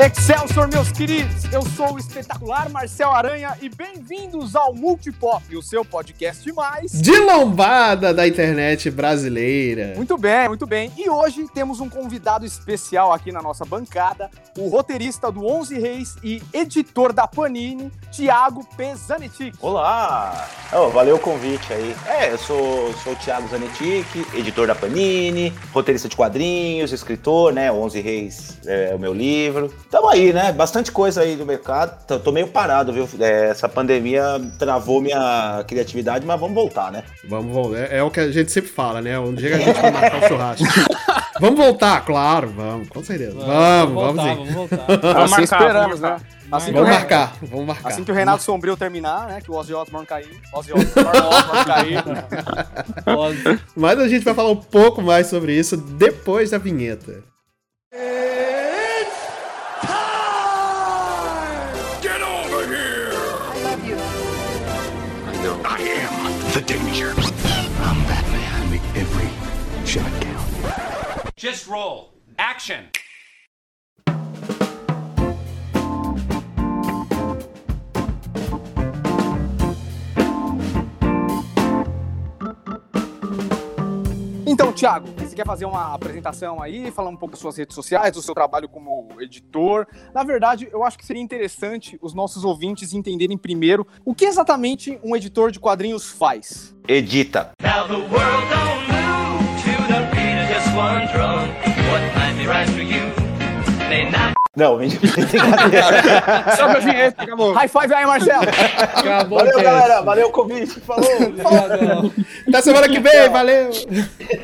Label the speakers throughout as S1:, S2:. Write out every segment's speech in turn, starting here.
S1: Excelsior, meus queridos! Eu sou o espetacular Marcel Aranha e bem-vindos ao Multipop, o seu podcast mais.
S2: De lombada da internet brasileira.
S1: Muito bem, muito bem. E hoje temos um convidado especial aqui na nossa bancada, o roteirista do Onze Reis e editor da Panini, Thiago P. Zanetic.
S3: Olá! Oh, valeu o convite aí. É, eu sou, sou o Thiago Zanetic, editor da Panini, roteirista de quadrinhos, escritor, né? Onze Reis é o meu livro. Tamo aí, né? Bastante coisa aí do mercado. Tô, tô meio parado, viu? É, essa pandemia travou minha criatividade, mas vamos voltar, né?
S2: Vamos voltar. É, é, o que a gente sempre fala, né? Um dia que a gente vai marcar o churrasco. vamos voltar, claro, vamos, com certeza. Vamos, vamos, vamos, voltar, vamos, voltar.
S1: Vamos assim esperamos, né?
S2: Assim vamos marcar, vamos marcar.
S1: Assim que o Renato Sombrio terminar, né? Que o Ozzy Osbourne cair. Ozzy Osbourne cair.
S2: Mas a gente vai falar um pouco mais sobre isso depois da vinheta. the Just roll. Action.
S1: Então, Thiago, você quer fazer uma apresentação aí, falar um pouco das suas redes sociais, do seu trabalho como editor? Na verdade, eu acho que seria interessante os nossos ouvintes entenderem primeiro o que exatamente um editor de quadrinhos faz.
S3: Edita. Now the world don't move one drum. What might be right for you may not não, brincadeira.
S1: Sobe a vinheta, acabou. High five aí, Marcelo.
S3: Acabou, valeu, galera. Valeu o convite. Falou.
S2: Até semana que vem, valeu.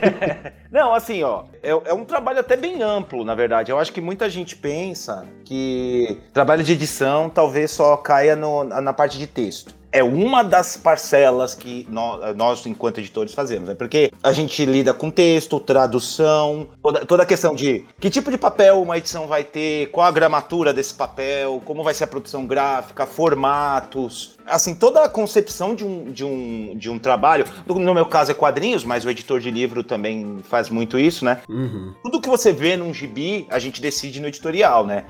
S3: Não, assim, ó, é, é, um trabalho até bem amplo, na verdade. Eu acho que muita gente pensa que trabalho de edição talvez só caia no, na parte de texto é uma das parcelas que nós, nós, enquanto editores, fazemos. Né? Porque a gente lida com texto, tradução, toda, toda a questão de que tipo de papel uma edição vai ter, qual a gramatura desse papel, como vai ser a produção gráfica, formatos, assim, toda a concepção de um, de um, de um trabalho, no meu caso é quadrinhos, mas o editor de livro também faz muito isso, né? Uhum. Tudo que você vê num gibi, a gente decide no editorial, né?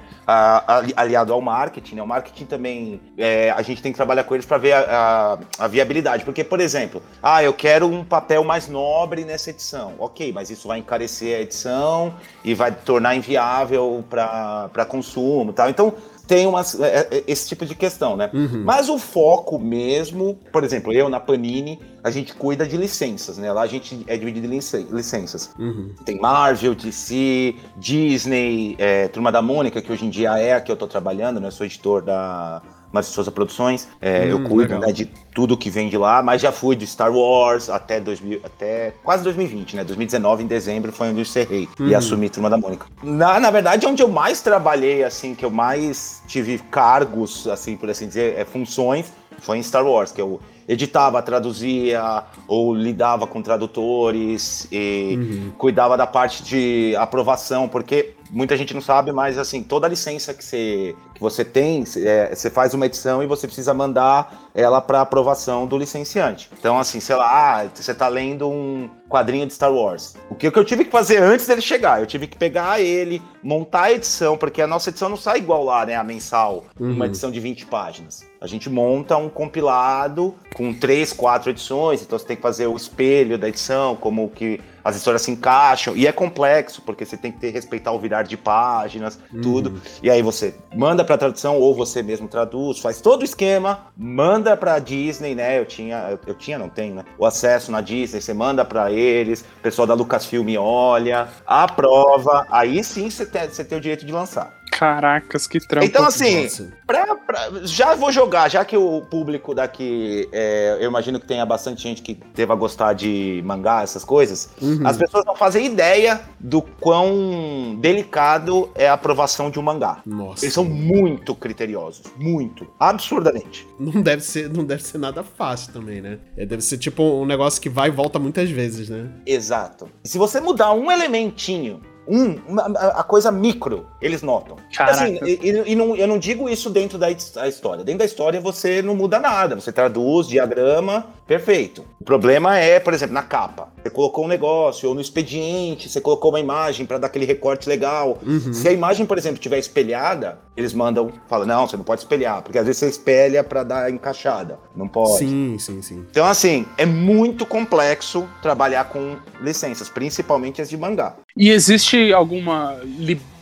S3: aliado ao marketing, né? O marketing também, é, a gente tem que trabalhar com eles para ver a, a, a, viabilidade. Porque, por exemplo, ah, eu quero um papel mais nobre nessa edição. Ok, mas isso vai encarecer a edição e vai tornar inviável para consumo tal. Então, tem umas, é, é, esse tipo de questão, né? Uhum. Mas o foco mesmo, por exemplo, eu na Panini, a gente cuida de licenças, né? Lá a gente é dividido em licenças. Uhum. Tem Marvel, DC, Disney, é, Turma da Mônica, que hoje em dia é a que eu tô trabalhando, né? Eu sou editor da Márcio Souza Produções. É, hum, eu cuido né, de tudo que vem de lá, mas já fui de Star Wars até, 2000, até quase 2020, né? 2019, em dezembro, foi onde eu encerrei e uhum. assumi Turma da Mônica. Na, na verdade, onde eu mais trabalhei, assim, que eu mais tive cargos, assim, por assim dizer, é, funções, foi em Star Wars, que eu editava, traduzia ou lidava com tradutores e uhum. cuidava da parte de aprovação, porque muita gente não sabe, mas assim, toda licença que você, você tem, é, você faz uma edição e você precisa mandar ela para aprovação do licenciante. Então, assim, sei lá, ah, você está lendo um quadrinho de Star Wars. O que, que eu tive que fazer antes dele chegar? Eu tive que pegar ele, montar a edição, porque a nossa edição não sai igual lá, né, a mensal, uhum. uma edição de 20 páginas. A gente monta um compilado com três, quatro edições, então você tem que fazer o espelho da edição, como que as histórias se encaixam, e é complexo, porque você tem que ter, respeitar o virar de páginas, uhum. tudo. E aí você manda para tradução, ou você mesmo traduz, faz todo o esquema, manda para Disney, né? Eu tinha, eu, eu, tinha, não tenho, né? O acesso na Disney, você manda para eles, o pessoal da Lucasfilm olha, aprova, aí sim você tem, você tem o direito de lançar.
S1: Caracas, que trampo.
S3: Então, assim, pra, pra, já vou jogar, já que o público daqui, é, eu imagino que tenha bastante gente que deva gostar de mangá, essas coisas, uhum. as pessoas não fazem ideia do quão delicado é a aprovação de um mangá. Nossa. Eles são muito criteriosos, muito, absurdamente.
S2: Não deve ser, não deve ser nada fácil também, né? É, deve ser tipo um negócio que vai e volta muitas vezes, né?
S3: Exato. E se você mudar um elementinho um, uma, a coisa micro, eles notam. Assim, e, e, não, eu não digo isso dentro da história. Dentro da história você não muda nada. Você traduz, diagrama, perfeito. O problema é, por exemplo, na capa. Você colocou um negócio, ou no expediente, você colocou uma imagem para dar aquele recorte legal. Uhum. Se a imagem, por exemplo, tiver espelhada, eles mandam, falam, não, você não pode espelhar, porque às vezes você espelha para dar encaixada. Não pode.
S2: Sim, sim, sim.
S3: Então, assim, é muito complexo trabalhar com licenças, principalmente as de mangá.
S1: E existe alguma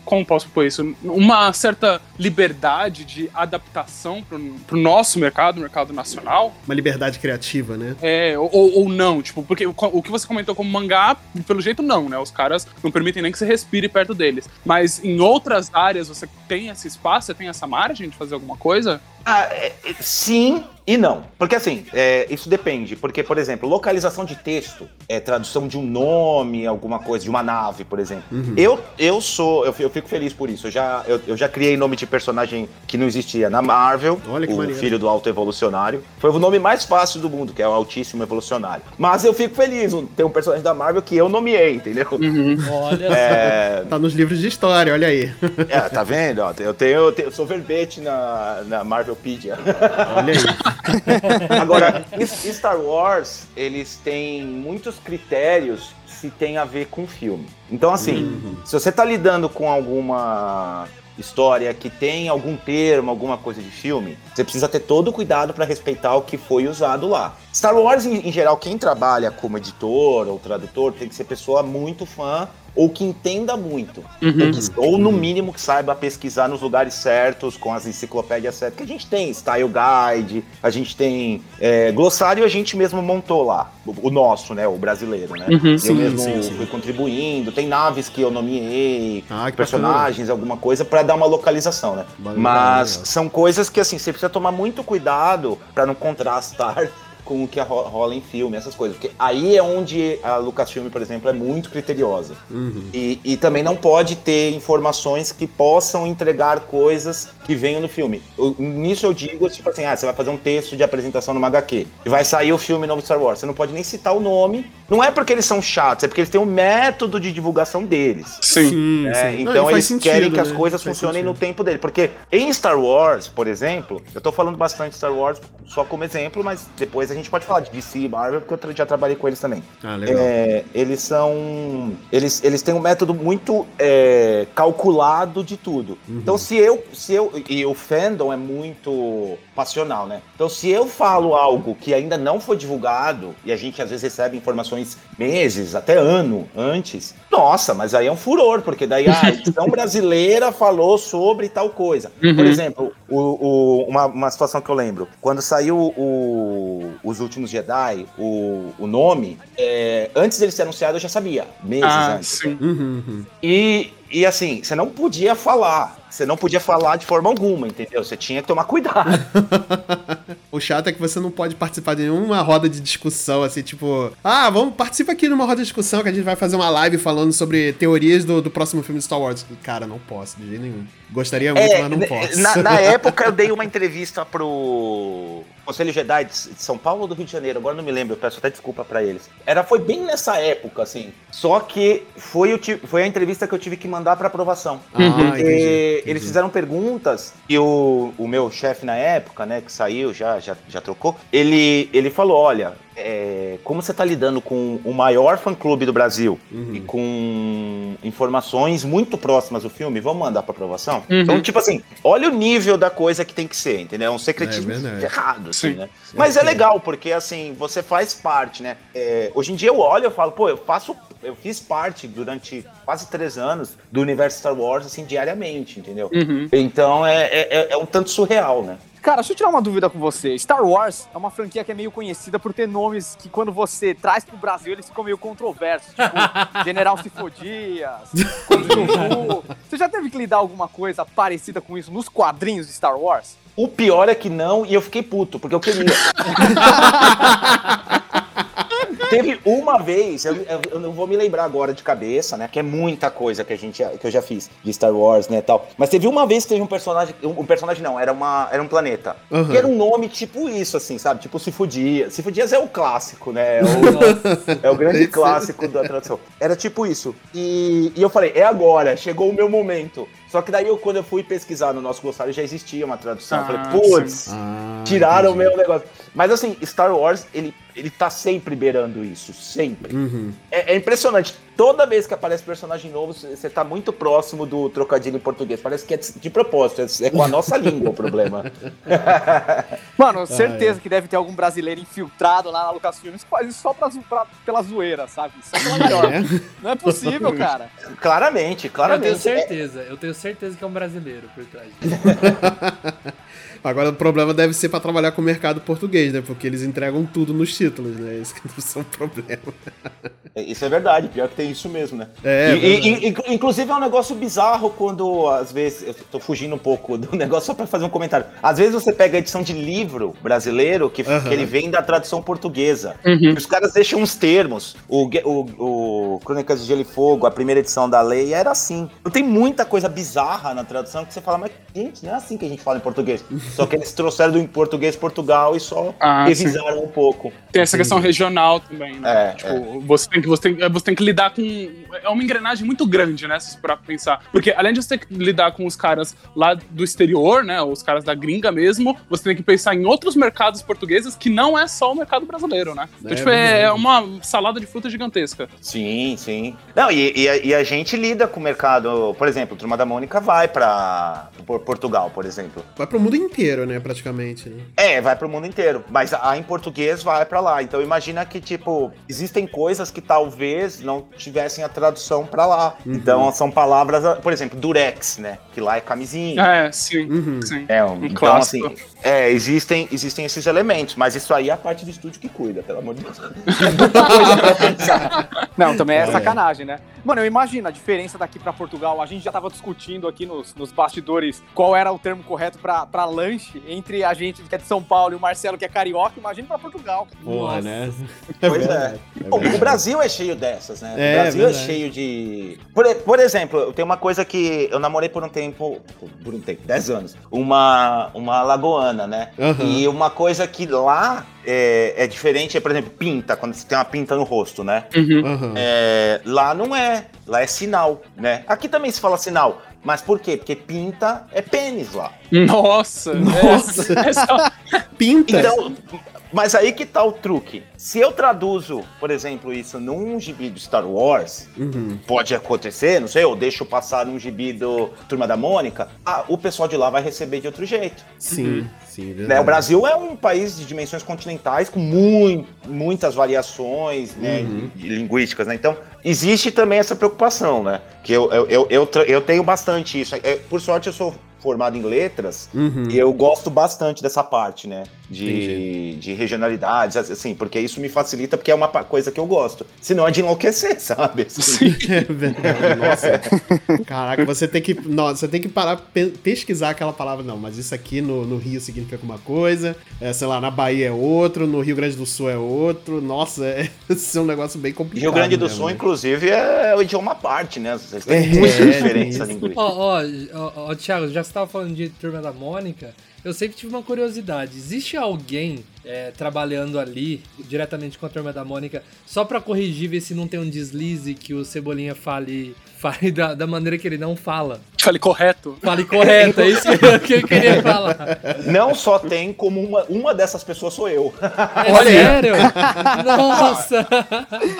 S1: como posso pôr isso? Uma certa liberdade de adaptação para o nosso mercado, mercado nacional.
S2: Uma liberdade criativa, né?
S1: É, ou, ou não, tipo, porque o, o, que você comentou como mangá, pelo jeito não, né? Os caras não permitem nem que você respire perto deles. Mas em outras áreas você tem esse espaço, você tem essa margem de fazer alguma coisa?
S3: Ah, é, é, sim e não. Porque assim, é, isso depende. Porque, por exemplo, localização de texto, é tradução de um nome, alguma coisa, de uma nave, por exemplo. Uhum. Eu, eu sou, eu, eu, fico feliz por isso. Eu já, eu, eu, já criei nome de personagem que não existia na Marvel, Olha o maneiro. filho do Alto Evolucionário. Foi o nome mais fácil do mundo, que é o Altíssimo Evolucionário. Mas eu fico feliz ter um personagem da Marvel que eu nomeei, entendeu? Uhum.
S2: Olha é... Tá nos livros de história, olha aí.
S3: É, tá vendo? Eu tenho, eu, tenho, eu sou verbete na, na Marvel Wikipedia. Olha aí. Agora, Star Wars, eles têm muitos critérios se tem a ver com filme. Então, assim, uhum. se você está lidando com alguma história que tem algum termo, alguma coisa de filme, você precisa ter todo o cuidado para respeitar o que foi usado lá. Star Wars, em, em, geral, quem trabalha como editor ou tradutor tem que ser pessoa muito fã ou que entenda muito. Uhum. Ou, no mínimo que saiba pesquisar nos lugares certos, com as enciclopédias certas. Que a gente tem Style Guide, a gente tem é, glossário, a gente mesmo montou lá. O, o nosso, né? O brasileiro, né? Uhum, eu sim, mesmo sim, sim. fui contribuindo. Tem naves que eu nomeei, ah, personagens, bacana. alguma coisa, para dar uma localização, né? Mas são coisas que, assim, você precisa tomar muito cuidado para não contrastar com o que rola em filme, essas coisas. Porque aí é onde a Lucasfilm, por exemplo, é muito criteriosa. Uhum. E, e também não pode ter informações que possam entregar coisas que venham no filme. Eu, nisso eu digo, tipo assim, ah, você vai fazer um texto de apresentação numa HQ e vai sair o filme novo Star Wars. Você não pode nem citar o nome. Não é porque eles são chatos, é porque eles têm um método de divulgação deles.
S1: Sim.
S3: é, sim. Então não, eles sentido, querem que as né? coisas faz funcionem sentido. no tempo dele. Porque em Star Wars, por exemplo, eu tô falando bastante de Star Wars só como exemplo, mas depois a gente pode falar de DC e Marvel, porque eu já trabalhei com eles também. Ah, legal. É, eles são. Eles, eles têm um método muito é, calculado de tudo. Uhum. Então, se eu, se eu. E o fandom é muito passional, né? Então, se eu falo algo que ainda não foi divulgado, e a gente às vezes recebe informações meses, até ano antes, nossa, mas aí é um furor, porque daí a edição brasileira falou sobre tal coisa. Uhum. Por exemplo, o, o, uma, uma situação que eu lembro, quando saiu o, Os Últimos Jedi, o, o nome, é, antes dele ser anunciado eu já sabia, meses ah, antes. Sim. Uhum, uhum. E, e assim, você não podia falar você não podia falar de forma alguma, entendeu? Você tinha que tomar cuidado.
S2: o chato é que você não pode participar de nenhuma roda de discussão, assim, tipo, ah, vamos, participa aqui numa roda de discussão que a gente vai fazer uma live falando sobre teorias do, do próximo filme de Star Wars. Cara, não posso, de jeito nenhum. Gostaria muito, é, mas não posso.
S3: Na, na época eu dei uma entrevista pro Conselho Jedi de São Paulo ou do Rio de Janeiro, agora não me lembro, eu peço até desculpa para eles. Era, foi bem nessa época, assim. Só que foi, o, foi a entrevista que eu tive que mandar para aprovação. Ah, entendi, entendi. Eles fizeram perguntas e o, o meu chefe na época, né, que saiu, já, já, já trocou, ele, ele falou: olha, é, como você está lidando com o maior fã-clube do Brasil uhum. e com informações muito próximas do filme, vamos mandar para aprovação? Uhum. Então, tipo assim, olha o nível da coisa que tem que ser, entendeu? É um secretismo é errado, assim, né? Mas é legal, porque assim, você faz parte, né? É, hoje em dia eu olho e falo, pô, eu faço eu fiz parte durante quase três anos do universo Star Wars, assim, diariamente, entendeu? Uhum. Então é, é, é, um tanto surreal, né? Cara, deixa eu tirar uma dúvida com você. Star Wars é uma franquia que é meio conhecida por ter nomes que, quando você traz pro Brasil, eles ficam meio controversos. Tipo, General Sifo-Dias, Você já teve que lidar alguma coisa parecida com isso nos quadrinhos de Star Wars? O pior é que não, e eu fiquei puto, porque eu queria. Teve uma vez, eu, eu, eu não vou me lembrar agora de cabeça, né? Que é muita coisa que a gente que eu já fiz de Star Wars, né, tal. Mas teve uma vez que teve um personagem, um, um personagem não, era uma era um planeta.
S2: Uhum.
S3: Que era um nome tipo isso assim, sabe? Tipo Sifudias. Sifudias é o clássico, né? É o, é o grande clássico da tradução. Era tipo isso. E, e eu falei, é agora, chegou o meu momento. Só que daí eu, quando eu fui pesquisar no nosso glossário já existia uma tradução. eu
S1: Ah,
S3: falei, putz,
S2: Ah,
S3: tiraram o meu negócio. Mas assim, Star Wars, ele, ele tá sempre beirando isso, sempre.
S2: Uhum.
S3: É, é impressionante. Toda vez que aparece personagem novo, você tá muito próximo do trocadilho em português. Parece que é de, de propósito, é, é com a nossa língua o problema.
S1: Mano, certeza que deve ter algum brasileiro infiltrado lá na Lucasfilmes que faz isso só pra, pra- pela zoeira, sabe? Só pela melhor.
S2: É?
S1: Não é possível, cara.
S3: claramente,
S4: Eu tenho
S3: claramente.
S4: certeza, eu tenho certeza que é um brasileiro por trás.
S2: Agora o problema deve ser pra trabalhar com o mercado português, né? Porque eles entregam tudo nos títulos, né? Esse que deve ser um problema.
S3: É, Isso é verdade, pior que tem isso mesmo, né?
S2: É,
S3: E-
S2: verdade.
S3: e- inclu- inclusive é um negócio bizarro quando, às vezes, eu tô fugindo um pouco do negócio só pra fazer um comentário. Às vezes você pega a edição de livro brasileiro que,
S2: Aham.
S3: que ele vem da tradução portuguesa.
S1: Uhum.
S3: E os caras deixam uns termos. O, o, o Crônicas de Gelo e Fogo, a primeira edição da lei, era assim. Não tem muita coisa bizarra na tradução que você fala, mas, gente, não é assim que a gente fala em português. Só que eles trouxeram do em português Portugal e só
S5: Ah,
S3: revisaram um pouco.
S5: Tem essa questão regional também, né?
S3: É,
S5: tipo, Você, tem que, você, tem, você tem que lidar com. É uma engrenagem muito grande, né? Se pra pensar. Porque além de você ter que lidar com os caras lá do exterior, né? Os caras da gringa mesmo, você tem que pensar em outros mercados portugueses que não é só o mercado brasileiro, né? Então,
S2: É
S5: tipo, é,
S2: verdade.
S5: uma salada de fruta gigantesca.
S3: Sim, sim. Não, e, e a, e a gente lida com o mercado, por exemplo, Turma da Mônica vai pra por- Portugal, por exemplo.
S2: Vai pro mundo inteiro, né? Praticamente. Né?
S3: É, vai pro mundo inteiro, mas a em português vai pra lá. Então imagina que, tipo, existem coisas que talvez não tivessem a tradução pra lá. Então são palavras, por exemplo, durex, né? Que lá é camisinha.
S5: É, sim.
S2: Uhum.
S5: sim.
S3: É, um, então,
S5: clássico.
S3: assim, é, existem, existem esses elementos, mas isso aí é a parte do estúdio que cuida, pelo amor de Deus.
S1: Não, também é,
S2: É.
S1: sacanagem, né? Mano, eu imagino a diferença daqui pra Portugal. A gente já tava discutindo aqui nos, nos bastidores qual era o termo correto pra, pra lanche entre a gente que é de São Paulo e o Marcelo que é carioca. Imagina pra Portugal.
S2: Porra,
S4: Nossa.
S2: né?
S3: Pois é. Bom,
S2: verdade.
S3: o Brasil é cheio dessas, né?
S2: É,
S3: o Brasil é,
S2: verdade.
S3: Cheio de. Por, por exemplo, eu tenho uma coisa que eu namorei por um tempo. Por um tempo, 10 anos. Uma, uma lagoana, né?
S2: Aham.
S3: E uma coisa que lá é, é diferente é, por exemplo, pinta, quando você tem uma pinta no rosto, né?
S5: Uhum.
S2: Aham.
S3: É, lá não é. Lá é sinal, né? Aqui também se fala sinal. Mas por quê? Porque pinta é pênis lá.
S5: Nossa!
S2: Nossa.
S5: É, é só-
S2: Pinta.
S3: Então, mas aí que tá o truque. Se eu traduzo, por exemplo, isso num gibi do Star Wars,
S2: Uhum.
S3: pode acontecer, não sei, eu deixo passar num gibi do Turma da Mônica, ah, o pessoal de lá vai receber de outro jeito.
S2: Sim, sim.
S3: Né?
S2: verdade.
S3: O Brasil é um país de dimensões continentais com mui- muitas variações né,
S2: Uhum.
S3: de- de linguísticas, né? Então, existe também essa preocupação, né? Que eu, eu, eu, eu, eu tenho bastante isso. É, por sorte, eu sou formado em letras
S2: Uhum.
S3: e eu gosto bastante dessa parte, né? De,
S2: Entendi.
S3: de regionalidades, assim, porque isso me facilita, porque é uma coisa que eu gosto. Senão é de enlouquecer, sabe? Assim,
S2: É verdade, nossa. Caraca, você tem que. Nossa, você tem que parar pe- pesquisar aquela palavra. Não, mas isso aqui no, no Rio significa uma coisa, é, sei lá, na Bahia é outro, no Rio Grande do Sul é outro. Nossa, é, isso é um negócio bem complicado.
S3: Rio Grande do
S2: mesmo,
S3: Sul,
S2: né?
S3: inclusive, é o idioma à parte, né? Vocês têm
S2: É,
S3: muita
S2: é,
S3: diferença
S2: isso.
S3: linguística.
S4: Ó, ó, ó, ó, Thiago, já você tava falando de Turma da Mônica. Eu sempre tive uma curiosidade. Existe alguém é, trabalhando ali, diretamente com a Turma da Mônica, só pra corrigir, ver se não tem um deslize que o Cebolinha fale, fale da, da maneira que ele não fala?
S5: Falei correto.
S4: Fale correto, é isso que eu, que eu queria falar.
S3: Não só tem, como uma, uma dessas pessoas sou eu.
S4: É
S1: Olha
S4: sério? Nossa!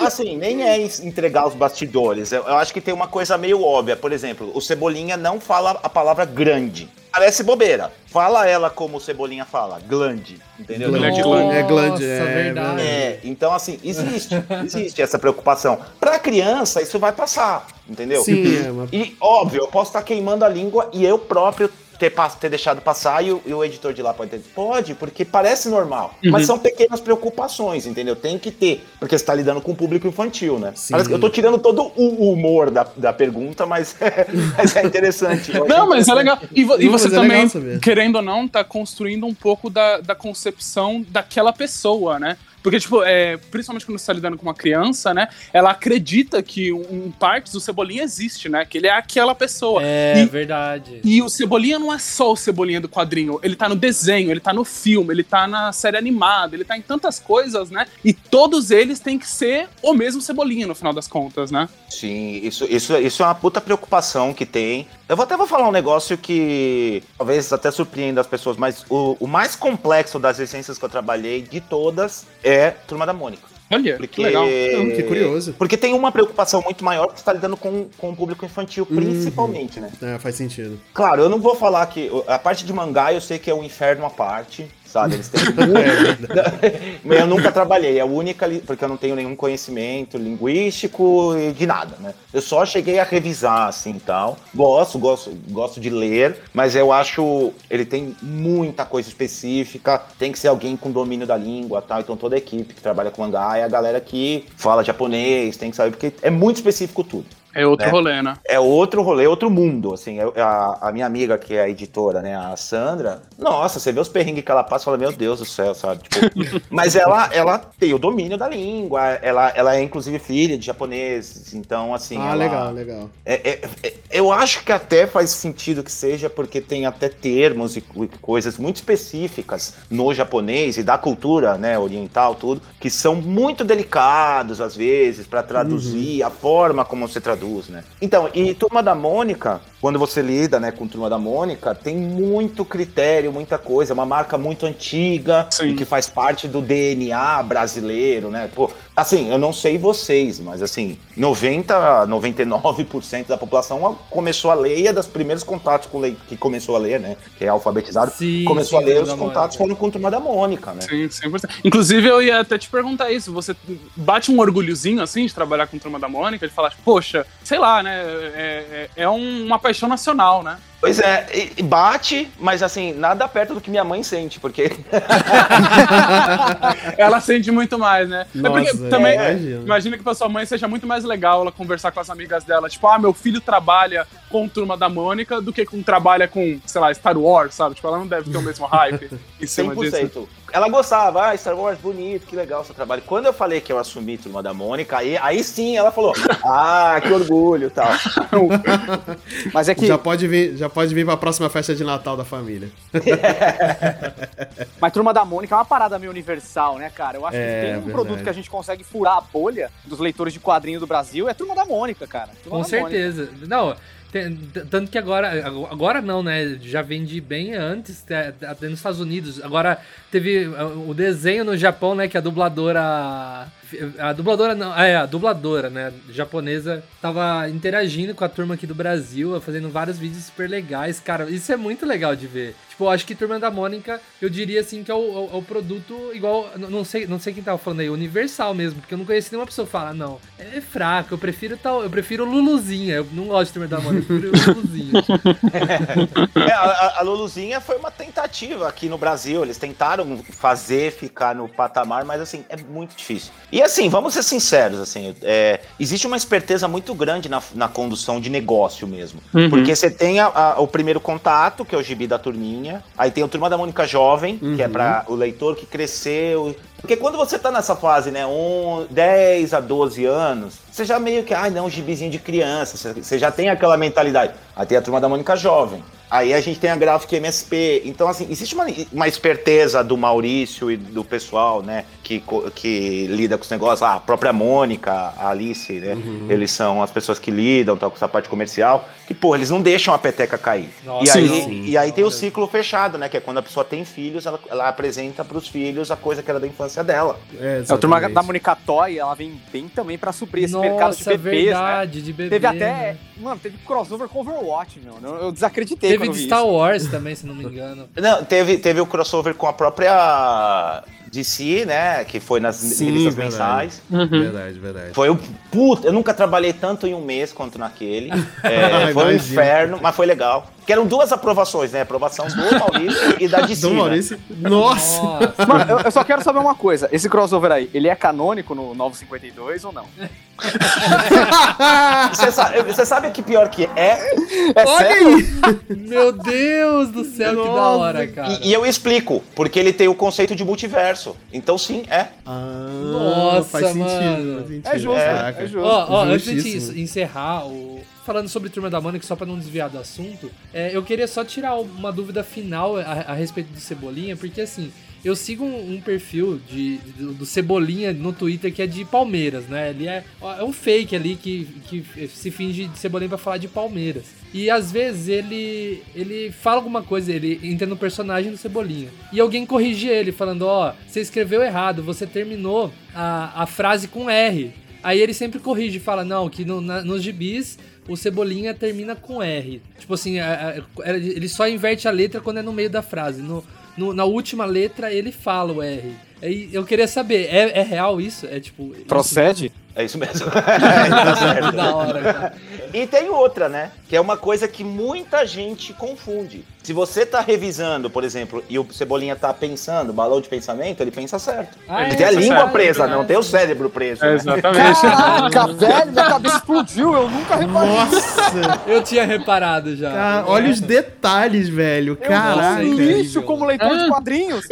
S3: Assim, nem é en- entregar os bastidores. Eu, eu acho que tem uma coisa meio óbvia. Por exemplo, o Cebolinha não fala a palavra grande. Parece bobeira. Fala ela como o Cebolinha fala, glande. Entendeu?
S5: Ele é de
S4: Nossa,
S5: glande.
S2: É glande, é
S4: verdade.
S3: É, então assim, existe, existe essa preocupação. Pra criança, isso vai passar, entendeu?
S2: Sim, é uma-
S3: E, óbvio, eu posso estar queimando a língua e eu próprio ter, ter deixado passar e o, e o editor de lá pode ter. Pode, porque parece normal. Mas são pequenas preocupações, entendeu? Tem que ter, porque você está lidando com o público infantil, né?
S2: Sim.
S3: Parece que eu tô tirando todo o humor da, da pergunta, mas, mas é interessante.
S5: Não, mas é legal. E, vo- e você
S2: é
S5: também, querendo ou não, tá construindo um pouco da, da concepção daquela pessoa, né? Porque, tipo, é, principalmente quando você tá lidando com uma criança, né? Ela acredita que um, um partes do Cebolinha existe, né? Que ele é aquela pessoa.
S4: É,
S5: E-
S4: verdade.
S5: E o Cebolinha não é só o Cebolinha do quadrinho, ele tá no desenho, ele tá no filme, ele tá na série animada, ele tá em tantas coisas, né? E todos eles têm que ser o mesmo Cebolinha no final das contas, né?
S3: Sim, isso, isso, isso é uma puta preocupação que tem. Eu vou até vou falar um negócio que talvez até surpreenda as pessoas, mas o, o mais complexo das licenças que eu trabalhei de todas é Turma da Mônica.
S5: Olha,
S3: Porque,
S5: que legal.
S2: Que curioso.
S3: Porque tem uma preocupação muito maior que você está lidando com, com o público infantil,
S2: Uhum.
S3: principalmente, né?
S2: É, faz sentido.
S3: Claro, eu não vou falar que. A parte de mangá eu sei que é um inferno à parte, sabe? Eles têm. Mas eu nunca trabalhei, é a única. li- Porque eu não tenho nenhum conhecimento linguístico e de nada, né? Eu só cheguei a revisar, assim e tal. Gosto, gosto, gosto de ler, mas eu acho. Ele tem muita coisa específica, tem que ser alguém com domínio da língua tal. Então toda a equipe que trabalha com mangá é a galera que fala japonês, tem que saber, porque é muito específico tudo
S5: É outro
S3: né?
S5: rolê, né?
S3: é outro rolê, outro mundo, assim, eu- a, a minha amiga que é a editora, né, a Sandra, nossa, você vê os perrengues que ela passa e fala, meu Deus do céu, sabe, tipo, mas ela, ela tem o domínio da língua, ela, ela é inclusive filha de japoneses, então, assim,
S2: ah,
S3: ela-
S2: legal, legal.
S3: é- é- é- eu acho que até faz sentido que seja, porque tem até termos e co- coisas muito específicas no japonês e da cultura né, oriental, tudo, que são muito delicados, às vezes, para traduzir a forma como você traduz, né? Então, e Turma da Mônica, quando você lida né, com Turma da Mônica, tem muito critério, muita coisa, é uma marca muito antiga
S5: Sim.
S3: e que faz parte do DNA brasileiro, né? Pô, assim, eu não sei vocês, mas assim, 90, 99% da população começou a ler e é dos primeiros contatos com lei que começou a ler, né? Que é alfabetizado,
S4: Sim,
S3: começou
S4: sim,
S3: a ler, os contatos
S4: Mônica.
S3: foram com turma da Mônica, né?
S5: Sim, 100%. Inclusive, eu ia até te perguntar isso. Você bate um orgulhozinho, assim, de trabalhar com Turma da Mônica, de falar, poxa, sei lá, né? É, é- é um- uma paixão nacional, né?
S3: Pois é, e- e bate, mas assim, nada perto do que minha mãe sente, porque
S5: Ela sente muito mais, né? é porque
S2: Nossa,
S5: também.
S2: é, imagino.
S5: Imagina que pra sua mãe seja muito mais legal ela conversar com as amigas dela. Tipo, ah, meu filho trabalha com Turma da Mônica do que com trabalha com, sei lá, Star Wars, sabe? Tipo, ela não deve ter o mesmo hype em cima disso.
S3: 100%. Ela gostava, ah, Star Wars, bonito, que legal seu trabalho. Quando eu falei que eu assumi Turma da Mônica, aí, aí sim ela falou, ah, que orgulho e tal.
S1: Mas é que.
S2: Já pode vir, já pode vir pra próxima festa de Natal da família.
S1: Mas Turma da Mônica é uma parada meio universal, né, cara? Eu acho
S2: É,
S1: que tem um
S2: verdade.
S1: produto que a gente consegue furar a bolha dos leitores de quadrinho do Brasil, é Turma da Mônica, cara. Turma
S4: Com
S1: da Mônica.
S4: certeza. Não, tanto que agora, agora não, né? Já vendi bem antes, tá- tá até nos Estados Unidos. Agora teve o desenho no Japão, né? Que a dubladora. A dubladora não, é, a dubladora, né? Japonesa tava interagindo com a turma aqui do Brasil, fazendo vários vídeos super legais. Cara, isso é muito legal de ver. Tipo, eu acho que Turma da Mônica, eu diria assim que é o, o- é o produto igual. Não sei, não sei quem tava falando aí, universal mesmo, porque eu não conheci nenhuma pessoa que fala, não, é fraco, eu prefiro tal. Eu prefiro Luluzinha. Eu não gosto de Turma da Mônica, eu prefiro Luluzinha.
S3: É, a, a- a Luluzinha foi uma tentativa aqui no Brasil. Eles tentaram fazer ficar no patamar, mas assim, é muito difícil. E assim, vamos ser sinceros, assim, é, existe uma esperteza muito grande na, na condução de negócio mesmo.
S5: Uhum.
S3: Porque você tem a- a- o primeiro contato, que é o gibi da turminha. Aí tem o Turma da Mônica Jovem, que é para o leitor que cresceu. Porque quando você tá nessa fase, né, um, 10 a 12 anos, você já meio que, ah, não, gibizinho de criança, você já tem aquela mentalidade. Aí tem a Turma da Mônica Jovem. Aí a gente tem a Graphic MSP. Então, assim, existe uma, uma esperteza do Maurício e do pessoal, né, que, que lida com os negócios. Ah, a própria Mônica, a Alice, né, eles são as pessoas que lidam tal, com essa parte comercial. Que, pô, eles não deixam a peteca cair.
S4: Nossa,
S3: e,
S5: Sim.
S3: aí,
S2: Sim.
S3: e aí tem o ciclo fechado, né, que é quando a pessoa tem filhos, ela, ela apresenta pros filhos a coisa que era da infância dela.
S2: É,
S1: É, a Turma da Mônica Toy, ela vem bem também pra suprir esse mercado de
S4: Nossa,
S1: bebês, né?
S4: verdade, de bebê.
S1: Teve até.
S4: né?
S1: Mano, teve crossover com Overwatch, meu. Eu, eu desacreditei
S4: Teve de Star
S1: isso.
S4: Wars também, se não me engano.
S3: Não, teve, teve o crossover com a própria DC, né, que foi nas
S2: Sim,
S3: revistas
S2: verdade.
S3: mensais.
S5: Uhum.
S2: Verdade, verdade.
S3: Foi o puta, eu nunca trabalhei tanto em um mês quanto naquele. É, foi um inferno, mas foi legal. Que eram duas aprovações, né? Aprovação do Maurício e da DC.
S2: Do
S3: né?
S2: Maurício. Nossa!
S4: Nossa.
S1: Mano, eu, eu só quero saber uma coisa. Esse crossover aí, ele é canônico no 952 ou não?
S3: Você sabe, você sabe que pior que é?
S1: É
S2: Olha
S1: sério?
S2: aí!
S4: Meu Deus do céu, que da
S2: Nossa.
S4: hora, cara.
S3: E, e eu explico, porque ele tem o conceito de multiverso. Então, sim, é.
S2: Ah,
S4: Nossa,
S2: faz sentido,
S4: mano.
S2: faz sentido.
S1: É justo,
S2: Caraca.
S1: é justo.
S4: Ó, ó, antes de encerrar o. Falando sobre Turma da Mônica, só pra não desviar do assunto, é, eu queria só tirar uma dúvida final a, a respeito do Cebolinha, porque assim, eu sigo um, um perfil de, do, do Cebolinha no Twitter que é de Palmeiras, né? Ele é, é um fake ali que, que se finge de Cebolinha pra falar de Palmeiras. E às vezes ele ele fala alguma coisa, ele entra no personagem do Cebolinha. E alguém corrige ele, falando: Ó, você escreveu errado, você terminou a, a frase com R. Aí ele sempre corrige, fala, não, que no, na- nos gibis o Cebolinha termina com R. Tipo assim, a- a- ele só inverte a letra quando é no meio da frase. No, no- na última letra ele fala o R. Aí eu queria saber, é, é real isso? É tipo.
S1: Procede?
S3: É isso mesmo. Tá certo.
S4: Que da hora, cara.
S3: E tem outra, né? Que é uma coisa que muita gente confunde. Se você tá revisando, por exemplo, e o Cebolinha tá pensando, balão de pensamento, ele pensa certo.
S4: Ah,
S3: ele
S4: é,
S3: tem a língua
S4: certo,
S3: presa,
S4: é
S3: não tem o cérebro preso.
S5: É,
S3: né?
S5: exatamente.
S1: Caraca, velho, minha cabeça explodiu, eu nunca reparei.
S2: Nossa!
S4: Eu tinha reparado já.
S2: Cara, olha os detalhes, velho. Caraca.
S1: Eu sou um lixo como leitor de quadrinhos.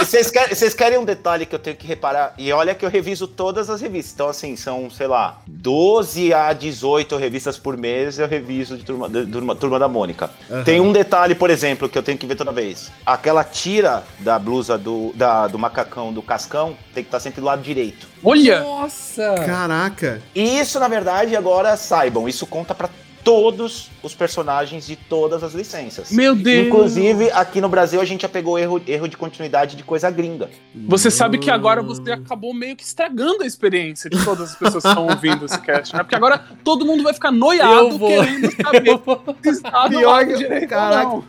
S3: Vocês querem, querem um detalhe que eu tenho que reparar? E olha que eu reviso todas as revistas. Então, assim, são, sei lá, 12 a 18 revistas por mês eu reviso de Turma, de, Turma, Turma da Mônica. Tem um detalhe, por exemplo, que eu tenho que ver toda vez. Aquela tira da blusa do, da- do macacão, do cascão, tem que estar sempre do lado direito.
S5: Olha!
S4: Nossa!
S2: Caraca.
S3: E isso, na verdade, agora saibam, isso conta pra todos os personagens de todas as licenças.
S5: Meu Deus!
S3: Inclusive, aqui no Brasil, a gente já pegou erro, erro de continuidade de coisa gringa.
S5: Você sabe que agora você acabou meio que estragando a experiência de todas as pessoas que estão ouvindo esse cast, né? Porque agora todo mundo vai ficar noiado
S4: Eu
S5: querendo saber se está do
S2: Pior que-
S5: direito
S2: caraca.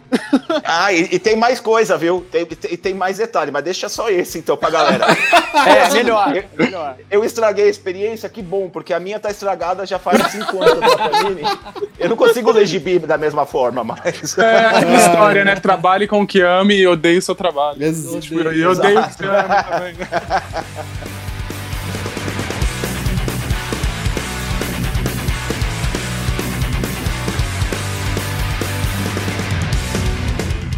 S3: Ah, e, e tem mais coisa, viu? Tem, tem, tem mais detalhe, mas deixa só esse então pra galera.
S1: É, melhor, melhor.
S3: Eu estraguei a experiência, que bom, porque a minha tá estragada já faz cinco anos da Panini. Eu não consigo ler gibi da mesma forma, mas.
S5: É aquela história, né? Trabalhe com o que ame e odeie o seu trabalho.
S2: Ex-
S5: Tipo, eu eu odeio o que ama também.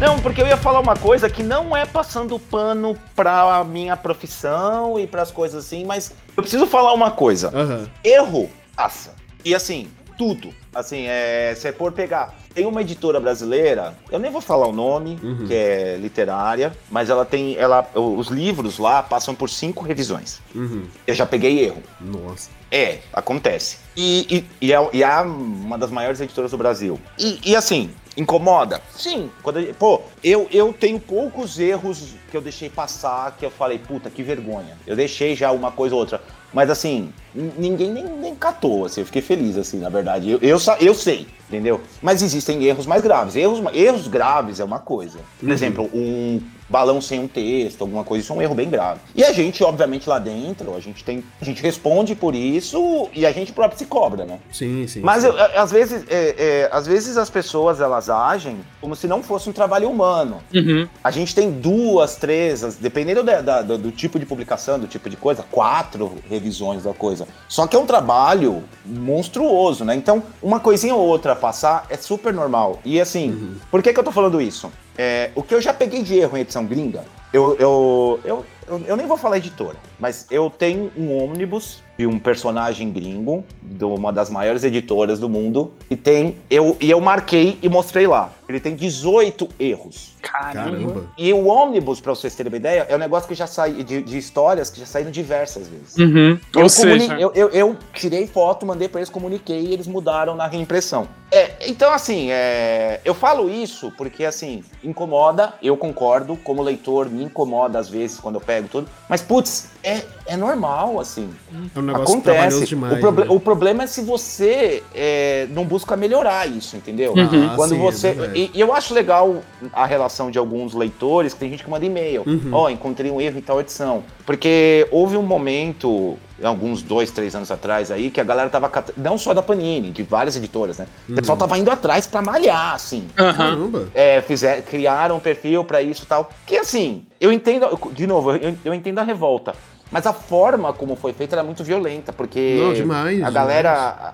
S3: Não, porque eu ia falar uma coisa que não é passando pano pra minha profissão e pras coisas assim, mas eu preciso falar uma coisa.
S2: Aham.
S3: erro passa. E assim, tudo. Assim, é, se for pegar. Tem uma editora brasileira, eu nem vou falar o nome,
S2: Uhum.
S3: que é literária, mas ela tem. Ela, os livros lá passam por cinco revisões.
S2: Uhum.
S3: Eu já peguei erro.
S2: Nossa.
S3: É, acontece. E, e, e, é, e é uma das maiores editoras do Brasil. E, e assim, incomoda? Sim. Quando, eu- pô, eu, eu tenho poucos erros que eu deixei passar, que eu falei, puta, que vergonha. Eu deixei já uma coisa ou outra. Mas assim, ninguém nem, nem catou, assim, eu fiquei feliz, assim, na verdade. Eu, eu, eu sei, entendeu? Mas existem erros mais graves. Erros, erros graves é uma coisa. Por exemplo, um balão sem um texto, alguma coisa, isso é um erro bem grave. E a gente, obviamente, lá dentro, a gente tem. A gente responde por isso e a gente próprio se cobra, né?
S2: Sim, sim.
S3: Mas eu- às vezes, é, é, às vezes as pessoas elas agem como se não fosse um trabalho humano.
S5: Uhum.
S3: A gente tem duas, três, dependendo da- da- do, do tipo de publicação, do tipo de coisa, quatro revisões da coisa. Só que é um trabalho monstruoso, né? Então, uma coisinha ou outra passar é super normal. E assim, por que, que eu tô falando isso? É, o que eu já peguei de erro em edição gringa, eu, eu, eu, eu, eu nem vou falar editora, mas eu tenho um ônibus de um personagem gringo, de uma das maiores editoras do mundo, e tem. Eu, e eu marquei e mostrei lá. Ele tem 18 erros.
S2: Caramba.
S3: E o ônibus, pra vocês terem uma ideia, é um negócio que já sai de, de histórias que já saíram diversas vezes.
S5: Uhum.
S3: Eu,
S5: Ou seja,
S3: eu, eu- eu tirei foto, mandei pra eles, comuniquei e eles mudaram na reimpressão. É, então, assim, é, eu falo isso porque, assim, incomoda, eu concordo, como leitor, me incomoda às vezes quando eu pego tudo, mas, putz, é, é normal, assim.
S2: É um negócio
S3: Acontece.
S2: demais.
S3: o, proble-
S2: né?
S3: o problema é se você é, não busca melhorar isso, entendeu?
S5: Uhum.
S2: Ah,
S3: Quando
S2: sim, é
S3: você.
S2: verdade.
S3: e, e eu acho legal a relação de alguns leitores, que tem gente que manda e-mail.
S2: Uhum.
S3: Ó, encontrei um erro em tal edição. Porque houve um momento. Alguns dois, três anos atrás aí, que a galera tava. Não só da Panini, de várias editoras, né? O pessoal tava indo atrás pra malhar, assim.
S2: Caramba.
S3: É, fizer, criaram um perfil pra isso e tal. Que assim, eu entendo. De novo, eu, eu entendo a revolta. Mas a forma como foi feita era muito violenta, porque
S2: Não, demais,
S3: a galera,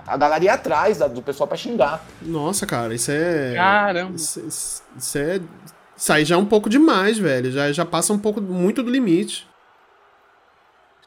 S3: a, a galera ia atrás da- do pessoal pra xingar.
S2: Nossa, cara, isso é.
S5: Caramba.
S2: Isso, isso- isso é. Isso aí já é um pouco demais, velho. Já, já passa um pouco muito do limite.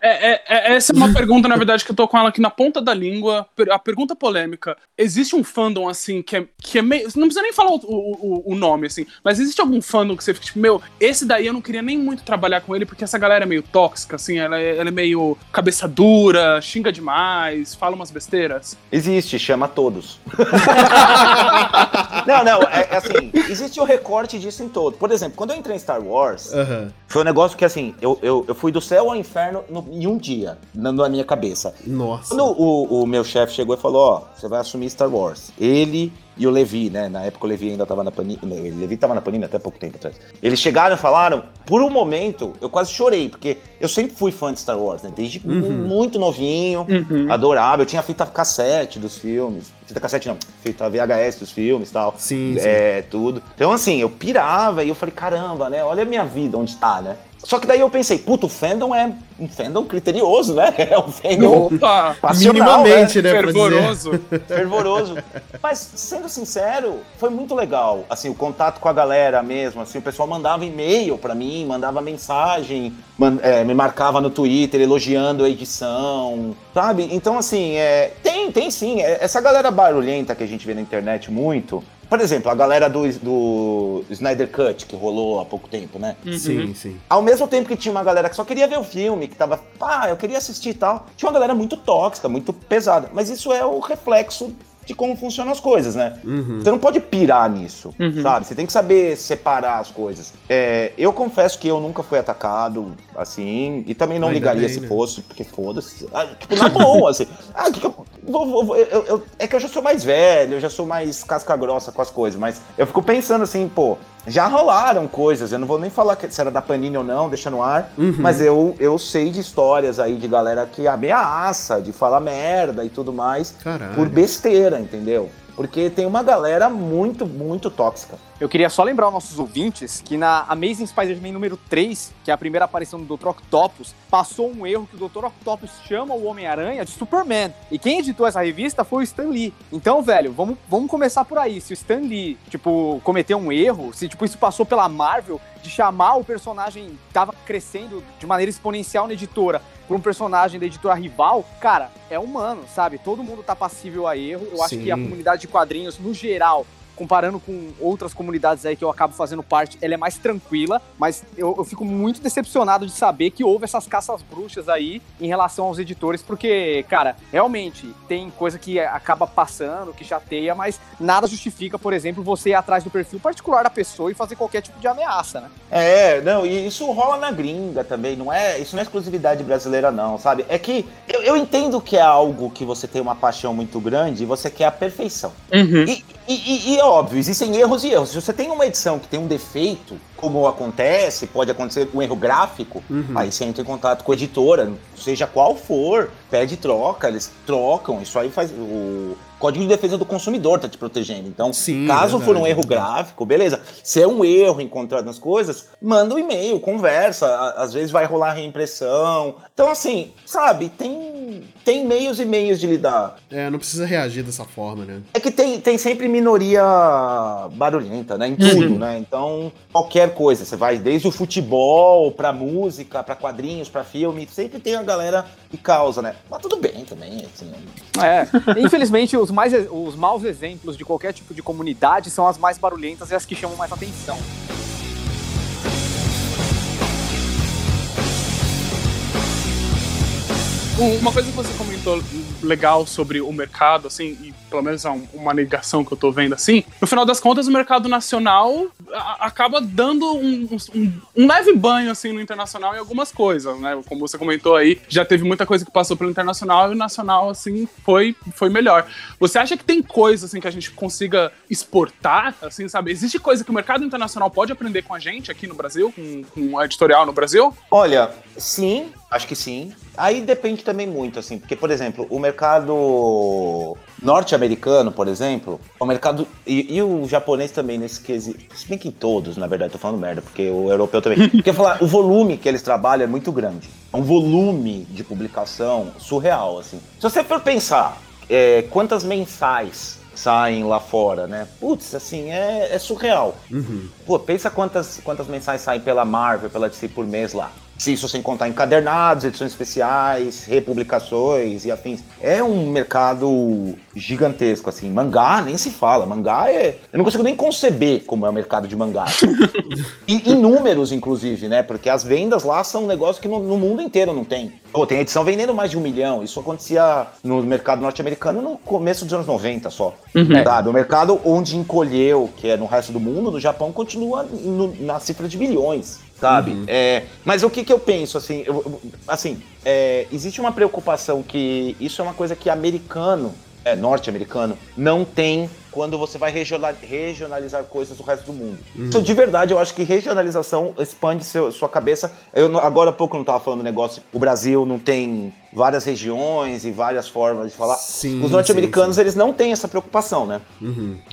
S5: É, é- é- essa é uma pergunta, na verdade, que eu tô com ela aqui na ponta da língua. A pergunta polêmica. Existe um fandom, assim, que é, que é meio. Não precisa nem falar o, o- o- nome, assim, mas existe algum fandom que você fica tipo, meu, esse daí eu não queria nem muito trabalhar com ele, porque essa galera é meio tóxica, assim, ela é, ela é meio cabeça dura, xinga demais, fala umas besteiras.
S3: Existe, chama todos. não, não, é, é assim, existe o recorte disso em todo. Por exemplo, quando eu entrei em Star Wars,
S2: Aham.
S3: foi um negócio que assim, eu, eu, eu fui do céu ao inferno no- em um dia, na, na minha cabeça.
S2: Nossa.
S3: Quando o, o meu chefe chegou e falou, ó, você vai assumir Star Wars. Ele e o Levi, né? Na época o Levi ainda tava na Panini. O Levi tava na Panini até pouco tempo atrás. Eles chegaram e falaram, por um momento, eu quase chorei, porque eu sempre fui fã de Star Wars, né? Desde muito novinho, adorava. Eu tinha fita cassete dos filmes. Fita cassete não, fita VHS dos filmes e tal.
S2: Sim, sim.
S3: É, tudo. Então, assim, eu pirava e eu falei, caramba, né? Olha a minha vida onde tá, né? Só que daí eu pensei, puto, o fandom é um fandom criterioso, né? É um fandom
S5: Opa!
S3: passional,
S2: Minimamente, né? dizer.
S5: Fervoroso.
S3: fervoroso. Mas, sendo sincero, foi muito legal. Assim, o contato com a galera mesmo. Assim, o pessoal mandava e-mail pra mim, mandava mensagem, man- é, me marcava no Twitter elogiando a edição, sabe? Então, assim, é, tem, tem sim. É, essa galera barulhenta que a gente vê na internet muito. Por exemplo, a galera do, do Snyder Cut, que rolou há pouco tempo, né?
S2: Sim, sim.
S3: Ao mesmo tempo que tinha uma galera que só queria ver o filme, que tava, pá, eu queria assistir e tal, tinha uma galera muito tóxica, muito pesada. Mas isso é o reflexo de como funcionam as coisas, né? Você não pode pirar nisso, sabe? Você tem que saber separar as coisas. É, eu confesso que eu nunca fui atacado assim, e também não
S2: Ainda
S3: ligaria
S2: bem,
S3: se
S2: né?
S3: fosse, porque foda-se. Ah, tipo, na boa, assim. Ah, que que eu, vou- vou- eu- eu- é que eu já sou mais velho, eu já sou mais casca grossa com as coisas, mas eu fico pensando assim, pô, já rolaram coisas, eu não vou nem falar que se era da Panini ou não, deixa no ar,
S2: Uhum.
S3: mas eu, eu sei de histórias aí de galera que ameaça, de falar merda e tudo mais,
S2: Caralho.
S3: por besteira, entendeu? Porque tem uma galera muito, muito tóxica.
S1: Eu queria só lembrar aos nossos ouvintes que na Amazing Spider-Man número 3, que é a primeira aparição do Dr. Octopus, passou um erro que o Dr. Octopus chama o Homem-Aranha de Superman. E quem editou essa revista foi o Stan Lee. Então, velho, vamos, vamos começar por aí. Se o Stan Lee, tipo, cometeu um erro, se tipo, isso passou pela Marvel de chamar o personagem que tava crescendo de maneira exponencial na editora por um personagem da editora rival, cara, é humano, sabe? Todo mundo tá passível a erro. Eu acho
S2: Sim.
S1: que a comunidade de quadrinhos, no geral, comparando com outras comunidades aí que eu acabo fazendo parte, ela é mais tranquila, mas eu, eu fico muito decepcionado de saber que houve essas caças bruxas aí em relação aos editores, porque, cara, realmente tem coisa que acaba passando, que chateia, mas nada justifica, por exemplo, você ir atrás do perfil particular da pessoa e fazer qualquer tipo de ameaça, né?
S3: É, não, e isso rola na gringa também, não é? Isso não é exclusividade brasileira, não, sabe? É que eu, eu entendo que é algo que você tem uma paixão muito grande e você quer a perfeição.
S5: Uhum.
S3: E, e- e- e é óbvio, existem erros e erros. Se você tem uma edição que tem um defeito, como acontece, pode acontecer um erro gráfico,
S2: Uhum.
S3: aí você entra em contato com a editora, seja qual for, pede troca, eles trocam, isso aí faz. O Código de Defesa do Consumidor tá te protegendo. Então,
S2: Sim,
S3: caso for um
S2: verdade.
S3: erro gráfico, beleza. Se é um erro encontrado nas coisas, manda um e-mail, conversa. Às vezes vai rolar reimpressão. Então, assim, sabe, tem, tem meios e meios de lidar.
S2: É, não precisa reagir dessa forma, né?
S3: É que tem, tem sempre minoria barulhenta, né? Em tudo, né? Então, qualquer coisa, você vai desde o futebol pra música, pra quadrinhos, pra filme, sempre tem a galera que causa, né? Mas tudo bem também, assim.
S1: É, infelizmente os, mais, os maus exemplos de qualquer tipo de comunidade são as mais barulhentas e as que chamam mais atenção.
S5: Um- Uma coisa que você comentou legal sobre o mercado, assim, e pelo menos é um- uma negação que eu tô vendo assim, no final das contas, o mercado nacional acaba dando um, um- um leve banho assim no internacional em algumas coisas, né? Como você comentou aí, já teve muita coisa que passou pelo internacional e o nacional assim foi foi melhor. Você acha que tem coisa assim que a gente consiga exportar, assim, sabe? Existe coisa que o mercado internacional pode aprender com a gente aqui no Brasil, com, com a editorial no Brasil?
S3: Olha, sim, acho que sim. Aí depende também muito, assim, porque, por exemplo, o mercado norte-americano, por exemplo, o mercado. E, e o japonês também, nesse quesito. Se bem que todos, na verdade, tô falando merda, porque o europeu também. Porque falar, o volume que eles trabalham é muito grande. É um volume de publicação surreal, assim. Se você for pensar é, quantas mensais saem lá fora, né? Putz, assim, é, é surreal. Pô, pensa quantas, quantas mensais saem pela Marvel, pela DC por mês lá. Se isso sem contar encadernados, edições especiais, republicações e afins. É um mercado gigantesco, assim. Mangá nem se fala. Mangá é. Eu não consigo nem conceber como é o mercado de mangá. e, em números, inclusive, né? Porque as vendas lá são um negócio que no, no mundo inteiro não tem. Pô, tem edição vendendo mais de um milhão. Isso acontecia no mercado norte-americano no começo dos anos 90 só. Sabe? O mercado onde encolheu, que é no resto do mundo, no Japão, continua no- na cifra de milhões. Sabe? É, mas o que, que eu penso, assim, eu- assim, é, existe uma preocupação que isso é uma coisa que americano, é, norte-americano, não tem quando você vai regional- regionalizar coisas do resto do mundo. Então, de verdade, eu acho que regionalização expande seu- sua cabeça. Eu, não- agora há pouco eu não estava falando negócio, o Brasil não tem várias regiões e várias formas de falar.
S2: Sim,
S3: Os norte-americanos, eles não têm essa preocupação, né?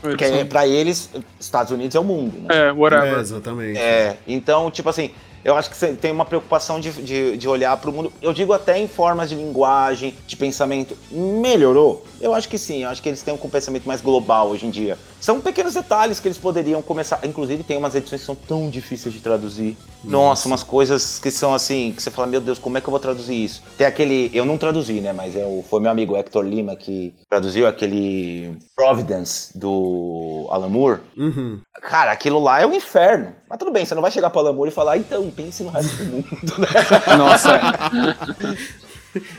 S3: Porque
S5: Eles são-
S3: para eles, Estados Unidos é o mundo, né?
S5: É,
S2: É,
S5: whatever.
S2: exatamente.
S3: É, então, tipo assim, eu acho que você tem uma preocupação de, de, de olhar para o mundo. Eu digo até em formas de linguagem, de pensamento. Melhorou? Eu acho que sim, eu acho que eles têm um pensamento mais global hoje em dia. São pequenos detalhes que eles poderiam começar. Inclusive, tem umas edições que são tão difíceis de traduzir. Nossa, umas coisas que são assim, que você fala, meu Deus, como é que eu vou traduzir isso? Tem aquele. Eu não traduzi, né? Mas é o- foi meu amigo Hector Lima que traduziu aquele Providence do Alan Moore.
S2: Uhum.
S3: Cara, aquilo lá é um inferno. Mas tudo bem, você não vai chegar pro Alan Moore e falar, então, pense no resto do mundo, né?
S1: Nossa,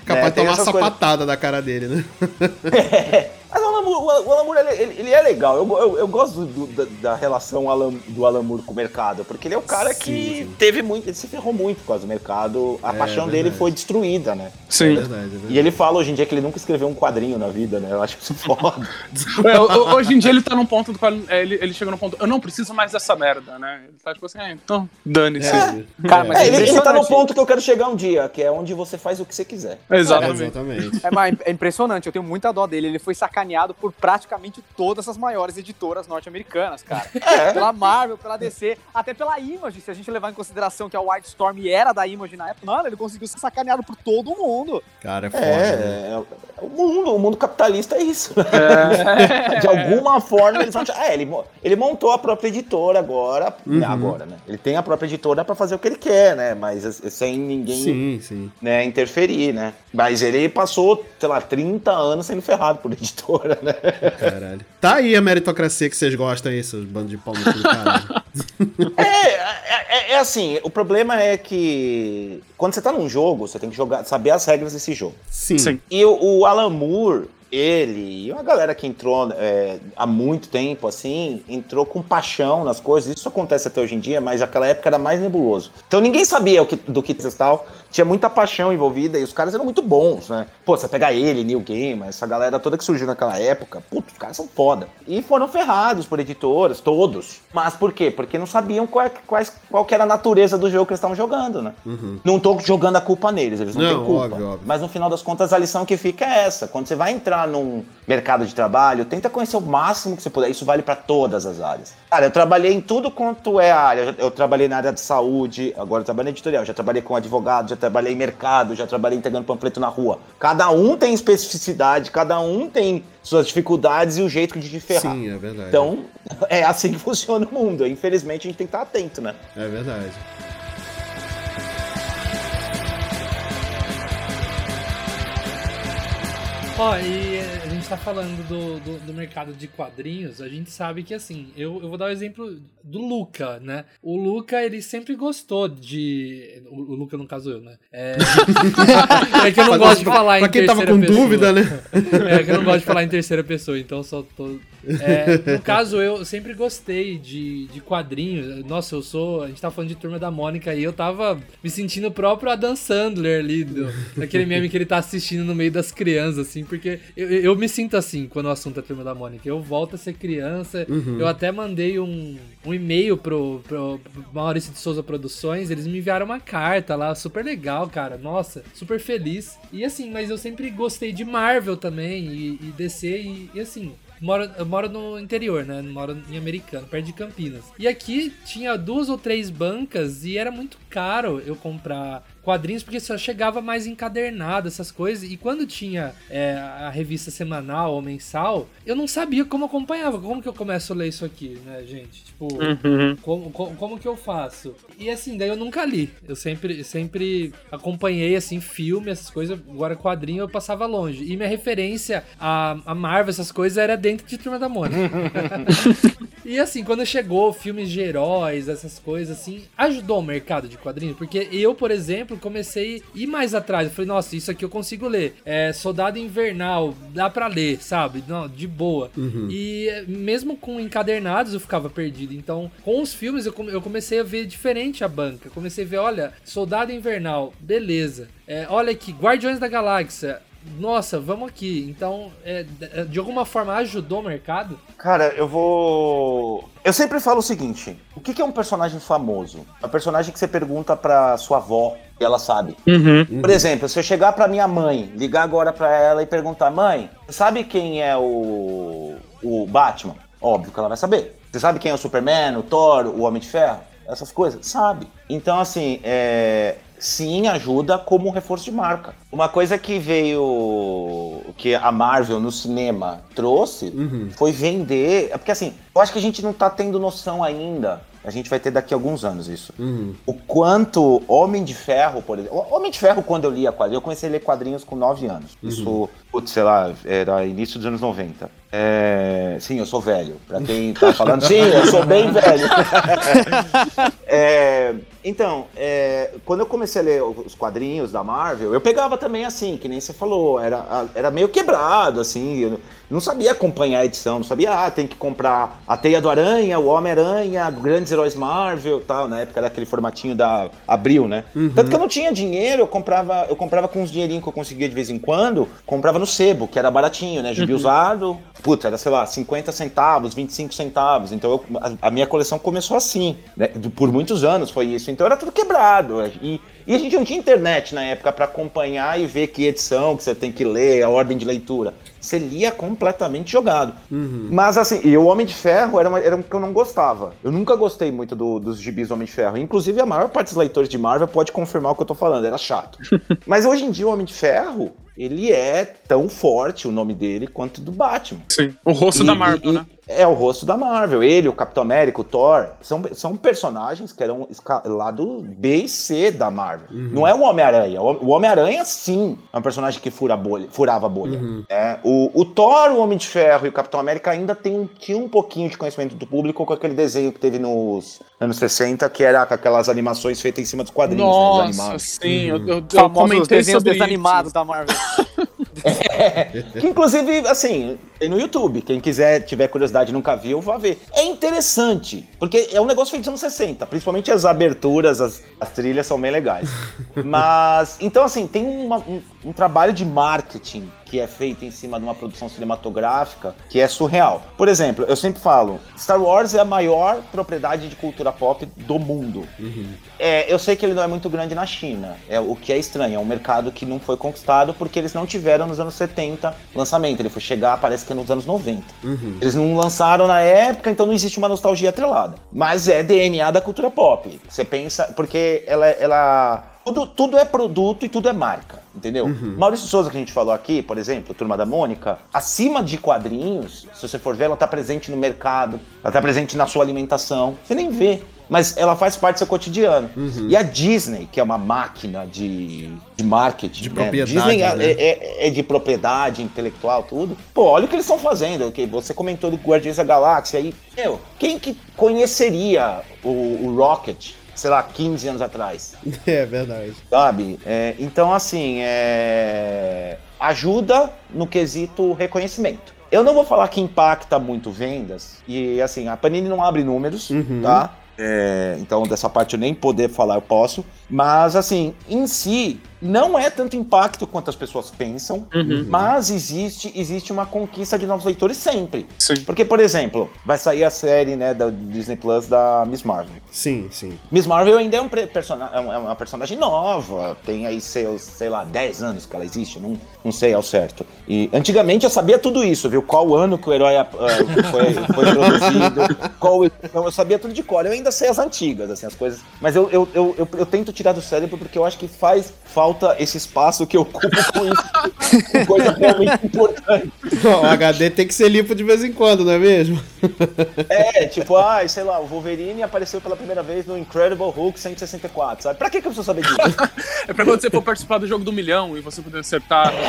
S2: Capaz
S3: É,
S2: de
S3: tem
S2: tomar uma sapatada da cara dele, né?
S3: O Alan Moore, o Alan Moore, ele, ele- é legal. Eu, eu, eu gosto do- da, da relação Alan- do Alan Moore com o mercado, porque ele é o cara
S2: Sim,
S3: que
S2: sim.
S3: teve muito, ele se ferrou muito causa do mercado. A
S2: É,
S3: paixão
S2: verdade.
S3: dele foi destruída, né?
S2: É
S5: Sim.
S2: verdade, é verdade.
S3: E ele fala hoje em dia que ele nunca escreveu um quadrinho na vida, né? Eu acho isso foda.
S5: É, ho- hoje em dia ele tá num ponto do qual é, ele, ele chega num ponto, eu não preciso mais dessa merda, né? Ele tá tipo assim, ah, então, dane-se.
S2: É,
S1: Cara, mas
S3: É, ele, ele tá no ponto que eu quero chegar um dia, que é onde você faz o que você quiser.
S5: Exatamente.
S2: exatamente.
S1: É, mas é impressionante, eu tenho muita dó dele. Ele foi sacaneado por praticamente todas as maiores editoras norte-americanas, cara.
S3: É.
S1: Pela Marvel, pela DC, até pela Image, se a gente levar em consideração que a Wildstorm era da Image na época. Mano, ele conseguiu ser sacaneado por todo mundo.
S2: Cara, é foda. né?
S3: É, é, o mundo, o mundo capitalista é isso. De alguma forma eles vão. É, ele, ele montou a própria editora agora. né, agora, né? Ele tem a própria editora pra fazer o que ele quer, né? Mas eh, sem ninguém
S2: Sim, sim.
S3: né, interferir, né? Mas ele passou, sei lá, 30 anos sendo ferrado por editora, né?
S2: Caralho. Tá aí a meritocracia que vocês gostam aí, seus bandos de pau no cu do caralho.
S3: É, é, é- é assim, o problema é que quando você tá num jogo, você tem que jogar, saber as regras desse jogo.
S2: Sim.
S5: Sim.
S3: E o, o Alan Moore, ele e uma galera que entrou é, há muito tempo, assim, entrou com paixão nas coisas. Isso acontece até hoje em dia, mas naquela época era mais nebuloso. Então ninguém sabia que, do que tal. Tinha muita paixão envolvida e os caras eram muito bons, né? Pô, você pegar ele, Neil Gaiman, essa galera toda que surgiu naquela época, putz, os caras são foda. E foram ferrados por editoras, todos. Mas por quê? Porque não sabiam qual, é- quais, qual era a natureza do jogo que eles estavam jogando, né? Não tô jogando a culpa neles, eles não,
S2: Não,
S3: têm culpa.
S2: óbvio, óbvio.
S3: Mas no final das contas, a lição que fica é essa. Quando você vai entrar num mercado de trabalho, tenta conhecer o máximo que você puder. Isso vale para todas as áreas. Cara, eu trabalhei em tudo quanto é área. Eu, eu trabalhei na área de saúde, agora eu trabalho em editorial. Já trabalhei com advogado, já trabalhei em mercado, já trabalhei entregando panfleto na rua. Cada um tem especificidade, cada um tem suas dificuldades e o jeito de te ferrar.
S2: Sim, é verdade.
S3: Então, é assim que funciona o mundo. Infelizmente, a gente tem que estar atento, né?
S2: É verdade.
S4: Ó, e a gente tá falando do, do, do mercado de quadrinhos, a gente sabe que assim, eu, eu vou dar o exemplo do Luca, né? O Luca, ele sempre gostou de. O, o Luca, no caso, eu, né? É, é que eu não gosto de falar
S2: pra
S4: em
S2: quem tava com
S4: pessoa.
S2: dúvida, né?
S4: É que eu não gosto de falar em terceira pessoa, então só tô. É, no caso, eu sempre gostei de, de quadrinhos. Nossa, eu sou. A gente tava falando de turma da Mônica e eu tava me sentindo o próprio Adam Sandler ali, do, daquele meme que ele tá assistindo no meio das crianças, assim, porque eu, eu me sinto assim quando o assunto é turma da Mônica. Eu volto a ser criança. Eu até mandei um, um e-mail pro, pro, Maurício de Souza Produções, eles me enviaram uma carta lá, super legal, cara. Nossa, super feliz. E assim, mas eu sempre gostei de Marvel também, e, e DC, e, e assim, Moro, eu moro no interior, né? Moro em Americano, perto de Campinas. E aqui tinha duas ou três bancas e era muito caro eu comprar quadrinhos porque só chegava mais encadernado, essas coisas. E quando tinha é, a revista semanal ou mensal, eu não sabia como acompanhava. Como que eu começo a ler isso aqui, né, gente? Tipo,
S5: Uhum.
S4: como, como, como que eu faço? E assim, daí eu nunca li. Eu sempre, sempre acompanhei, assim, filme, essas coisas. Agora, quadrinho eu passava longe. E minha referência a, a Marvel, essas coisas, era dentro de Turma da Mônica. e assim, quando chegou filmes de heróis, essas coisas, assim, ajudou o mercado de quadrinhos. Porque eu, por exemplo, comecei a ir mais atrás. Eu falei, nossa, isso aqui eu consigo ler. É, Soldado Invernal, dá pra ler, sabe? Não, de boa. E eh, mesmo com encadernados eu ficava perdido. Então, com os filmes eu, come- eu comecei a ver diferente a banca. Comecei a ver, olha, Soldado Invernal, beleza. É, olha aqui, Guardiões da Galáxia. Nossa, vamos aqui. Então, é, de- de alguma forma ajudou o mercado?
S3: Cara, eu vou. Eu sempre falo o seguinte: o que é um personagem famoso? É um personagem que você pergunta pra sua avó e ela sabe.
S5: Uhum.
S3: Por exemplo, se eu chegar pra minha mãe, ligar agora pra ela e perguntar: mãe, você sabe quem é o, o Batman? Óbvio que ela vai saber. Você sabe quem é o Superman, o Thor, o Homem de Ferro? Essas coisas? Sabe. Então, assim, é. Sim, ajuda como um reforço de marca. Uma coisa que veio. que a Marvel no cinema trouxe foi vender. É porque assim, eu acho que a gente não tá tendo noção ainda. A gente vai ter daqui a alguns anos isso. O quanto Homem de Ferro, por exemplo. Homem de Ferro, quando eu lia quadrinhos, eu comecei a ler quadrinhos com 9 anos. Isso, putz, sei lá, era início dos anos 90. É, sim, eu sou velho. Pra quem tá falando, sim, eu sou bem velho. É, então, é, quando eu comecei a ler os quadrinhos da Marvel, eu pegava também assim, que nem você falou, era, era meio quebrado, assim, eu não sabia acompanhar a edição, não sabia, ah, tem que comprar a Teia do Aranha, o Homem-Aranha, Grandes Heróis Marvel tal, na época era aquele formatinho da Abril, né? Tanto que eu não tinha dinheiro, eu comprava, eu comprava com os dinheirinhos que eu conseguia de vez em quando, comprava no sebo, que era baratinho, né? Gibi usado, puta, era, sei lá, 50 centavos, 25 centavos, então eu- a, a minha coleção começou assim, né? Por muitos anos foi isso, então era tudo quebrado, e, e a gente não tinha internet na época pra acompanhar e ver que edição que você tem que ler, a ordem de leitura. Você lia completamente jogado. Mas assim, e o Homem de Ferro era, uma, era um que eu não gostava. Eu nunca gostei muito do- dos gibis do Homem de Ferro. Inclusive, a maior parte dos leitores de Marvel pode confirmar o que eu tô falando, era chato. Mas hoje em dia, o Homem de Ferro, ele é tão forte, o nome dele, quanto do Batman.
S5: Sim. O rosto
S3: E-
S5: da Marvel,
S3: e-
S5: né?
S3: É o rosto da Marvel. Ele, o Capitão América, o Thor, são, são personagens que eram escalado B e C da Marvel. Não é o Homem-Aranha. O Homem-Aranha, sim, é um personagem que fura bolha, furava a bolha. né? O, o Thor, o Homem de Ferro e o Capitão América ainda tem, um- tinha um pouquinho de conhecimento do público com aquele desenho que teve nos anos 60, que era com aquelas animações feitas em cima dos quadrinhos, né,
S5: Nossa,
S3: desanimados.
S5: sim. Eu, eu, eu
S1: Famosos
S5: comentei
S1: desenhos
S5: sobre
S1: desanimados
S5: isso.
S1: da Marvel.
S3: Que inclusive, assim, tem no YouTube. Quem quiser, tiver curiosidade e nunca viu, vá ver. É interessante, porque é um negócio feito dos anos 60. Principalmente as aberturas, as, as trilhas são bem legais. Mas, então assim, tem uma- um, um trabalho de marketing que é feito em cima de uma produção cinematográfica que é surreal. Por exemplo, eu sempre falo, Star Wars é a maior propriedade de cultura pop do mundo. É, eu sei que ele não é muito grande na China, é o que é estranho, é um mercado que não foi conquistado porque eles não tiveram nos anos 70 lançamento, ele foi chegar, parece que nos anos 90. Eles não lançaram na época, então não existe uma nostalgia atrelada. Mas é DNA da cultura pop. Você pensa, porque ela, ela tudo, tudo é produto e tudo é marca, entendeu? Maurício Souza, que a gente falou aqui, por exemplo, Turma da Mônica, acima de quadrinhos, se você for ver, ela tá presente no mercado, ela tá presente na sua alimentação. Você nem vê. mas ela faz parte do seu cotidiano.
S2: Uhum.
S3: E a Disney, que é uma máquina de, de marketing,
S2: De
S3: né?
S2: propriedade,
S3: Disney é,
S2: né?
S3: é- é- é de propriedade intelectual, tudo. Pô, olha o que eles estão fazendo. que Você comentou do Guardiões da Galáxia aí. Meu, quem que conheceria o, o Rocket, sei lá, 15 anos atrás?
S2: É verdade.
S3: Sabe? É, então, assim, é, ajuda no quesito reconhecimento. Eu não vou falar que impacta muito vendas, e assim, a Panini não abre números,
S2: Uhum.
S3: tá? É, então, dessa parte eu nem poder falar, eu posso. Mas, assim, em si, não é tanto impacto quanto as pessoas pensam,
S5: Uhum.
S3: mas existe, existe uma conquista de novos leitores sempre.
S5: Sim.
S3: Porque, por exemplo, vai sair a série né, da Disney Plus da Miss Marvel.
S2: Sim, sim.
S3: Miss Marvel ainda é, um é é uma personagem nova, tem aí seus, sei lá, 10 anos que ela existe, não, não sei ao certo. E antigamente eu sabia tudo isso, viu? Qual ano que o herói ah, foi, foi produzido, qual, então eu sabia tudo de cor. Eu ainda sei as antigas, assim, as coisas. Mas eu, eu, eu, eu, eu tento tirar do cérebro porque eu acho que faz falta esse espaço que eu ocupo com isso, com coisa realmente importante.
S2: o HD tem que ser limpo de vez em quando, não é mesmo?
S3: É, tipo, ah, sei lá, o Wolverine apareceu pela primeira vez no Incredible Hulk 164, sabe? Pra que, que eu preciso saber disso?
S5: É pra quando você for participar do jogo do milhão e você poder acertar.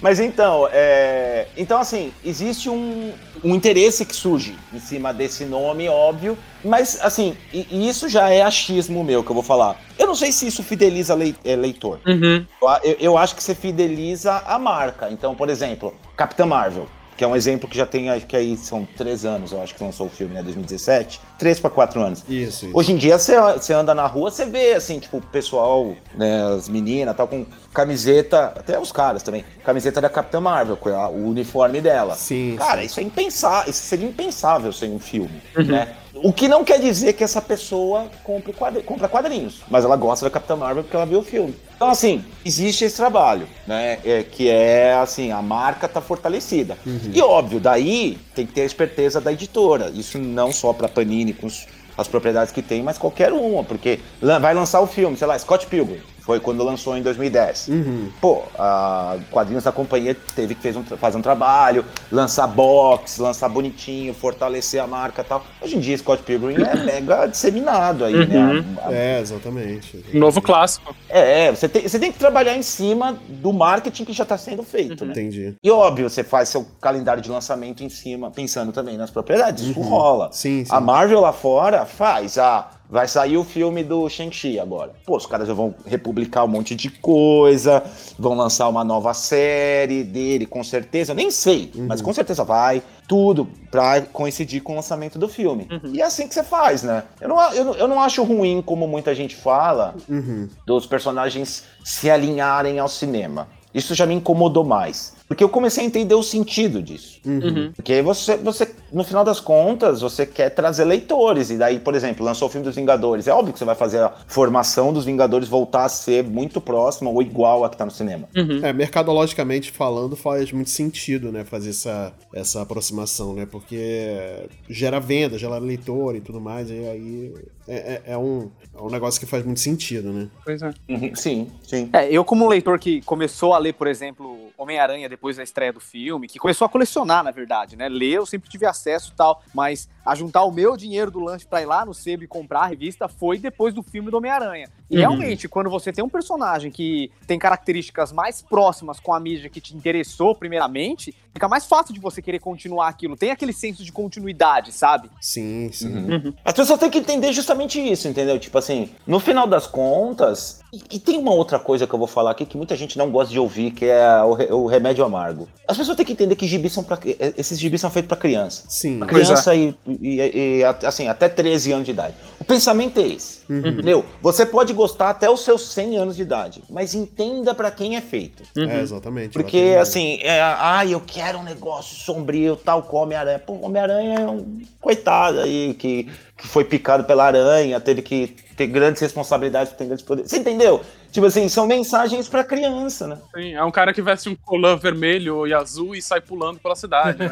S3: Mas então, é... então assim, existe um, um interesse que surge em cima desse nome, óbvio, mas assim, e, e isso já é achismo meu que eu vou falar. Eu não sei se isso fideliza lei- é, leitor.
S5: Uhum.
S3: Eu, eu- eu acho que você fideliza a marca. Então, por exemplo, Capitã Marvel, que é um exemplo que já tem, acho que aí são três anos, eu acho que lançou o filme, né, 2017, três para quatro anos.
S2: Isso, isso.
S3: Hoje em dia, você, você anda na rua, você vê, assim, tipo, o pessoal, né, as meninas, tal, com camiseta, até os caras também, camiseta da Capitã Marvel, com a- o uniforme dela.
S2: Sim,
S3: Cara,
S2: sim.
S3: isso é impensável, isso seria impensável sem um filme, né? O que não quer dizer que essa pessoa compre quadri- compra quadrinhos, mas ela gosta da Capitã Marvel porque ela viu o filme. Então, assim, existe esse trabalho, né? é, que é, assim, a marca tá fortalecida. E, óbvio, daí tem que ter a esperteza da editora. Isso não só pra Panini, com os- as propriedades que tem, mas qualquer uma, porque lan- vai lançar o filme, sei lá, Scott Pilgrim. Foi quando lançou em 2010.
S2: Uhum.
S3: Pô, a quadrinhos da companhia teve que fez um fazer um trabalho, lançar box, lançar bonitinho, fortalecer a marca e tal. Hoje em dia, Scott Pilgrim é mega disseminado aí, né? A- a-
S2: É, exatamente.
S5: Novo clássico.
S3: É, você tem, você tem que trabalhar em cima do marketing que já está sendo feito, né?
S2: Entendi.
S3: E óbvio, você faz seu calendário de lançamento em cima, pensando também nas propriedades. Isso rola.
S2: Sim, sim.
S3: A Marvel lá fora faz. Ah, vai sair o filme do Shang-Chi agora. Pô, os caras já vão republicar um monte de coisa, vão lançar uma nova série dele, com certeza. Eu nem sei, mas com certeza vai. Tudo pra coincidir com o lançamento do filme. E é assim que você faz, né? Eu não, eu, eu não acho ruim, como muita gente fala,
S2: Uhum.
S3: dos personagens se alinharem ao cinema. Isso já me incomodou mais. Porque eu comecei a entender o sentido disso.
S5: Uhum.
S3: Porque você, você, no final das contas, você quer trazer leitores. E daí, por exemplo, lançou o filme dos Vingadores. É óbvio que você vai fazer a formação dos Vingadores voltar a ser muito próxima ou igual a que tá no cinema.
S2: É, mercadologicamente falando, faz muito sentido, né, fazer essa, essa aproximação, né, porque gera venda, gera leitor e tudo mais, e aí é, é- é um, é um negócio que faz muito sentido, né.
S5: Pois é.
S3: Uhum, Sim, sim.
S1: É, eu como leitor que começou a ler, por exemplo, Homem-Aranha depois da estreia do filme, que começou a colecionar, na verdade, né? Ler eu sempre tive acesso e tal, mas a juntar o meu dinheiro do lanche pra ir lá no sebo e comprar a revista foi depois do filme do Homem-Aranha. E
S5: Uhum.
S1: realmente, quando você tem um personagem que tem características mais próximas com a mídia que te interessou primeiramente, fica mais fácil de você querer continuar aquilo. Tem aquele senso de continuidade, sabe?
S2: Sim, sim.
S3: Uhum. As pessoas têm que entender justamente isso, entendeu? Tipo assim, no final das contas. E, e tem uma outra coisa que eu vou falar aqui que muita gente não gosta de ouvir, que é o, re- o remédio amargo. As pessoas têm que entender que gibis são pra, esses gibis são feitos pra criança.
S2: Sim.
S5: Pois
S3: Criança e, e- e, assim, até 13 anos de idade. O pensamento é esse. Entendeu? Você pode gostar até os seus 100 anos de idade, mas entenda pra quem é feito.
S2: É, exatamente.
S3: Porque,
S2: exatamente.
S3: assim, é, ah, eu quero um negócio sombrio, tal como Homem-Aranha. Pô, Homem-Aranha é um coitado aí, que, que foi picado pela aranha, teve que ter grandes responsabilidades, ter grandes poderes. Você entendeu? Tipo assim, são mensagens pra criança, né?
S5: Sim, é um cara que veste um colã vermelho e azul e sai pulando pela cidade, né?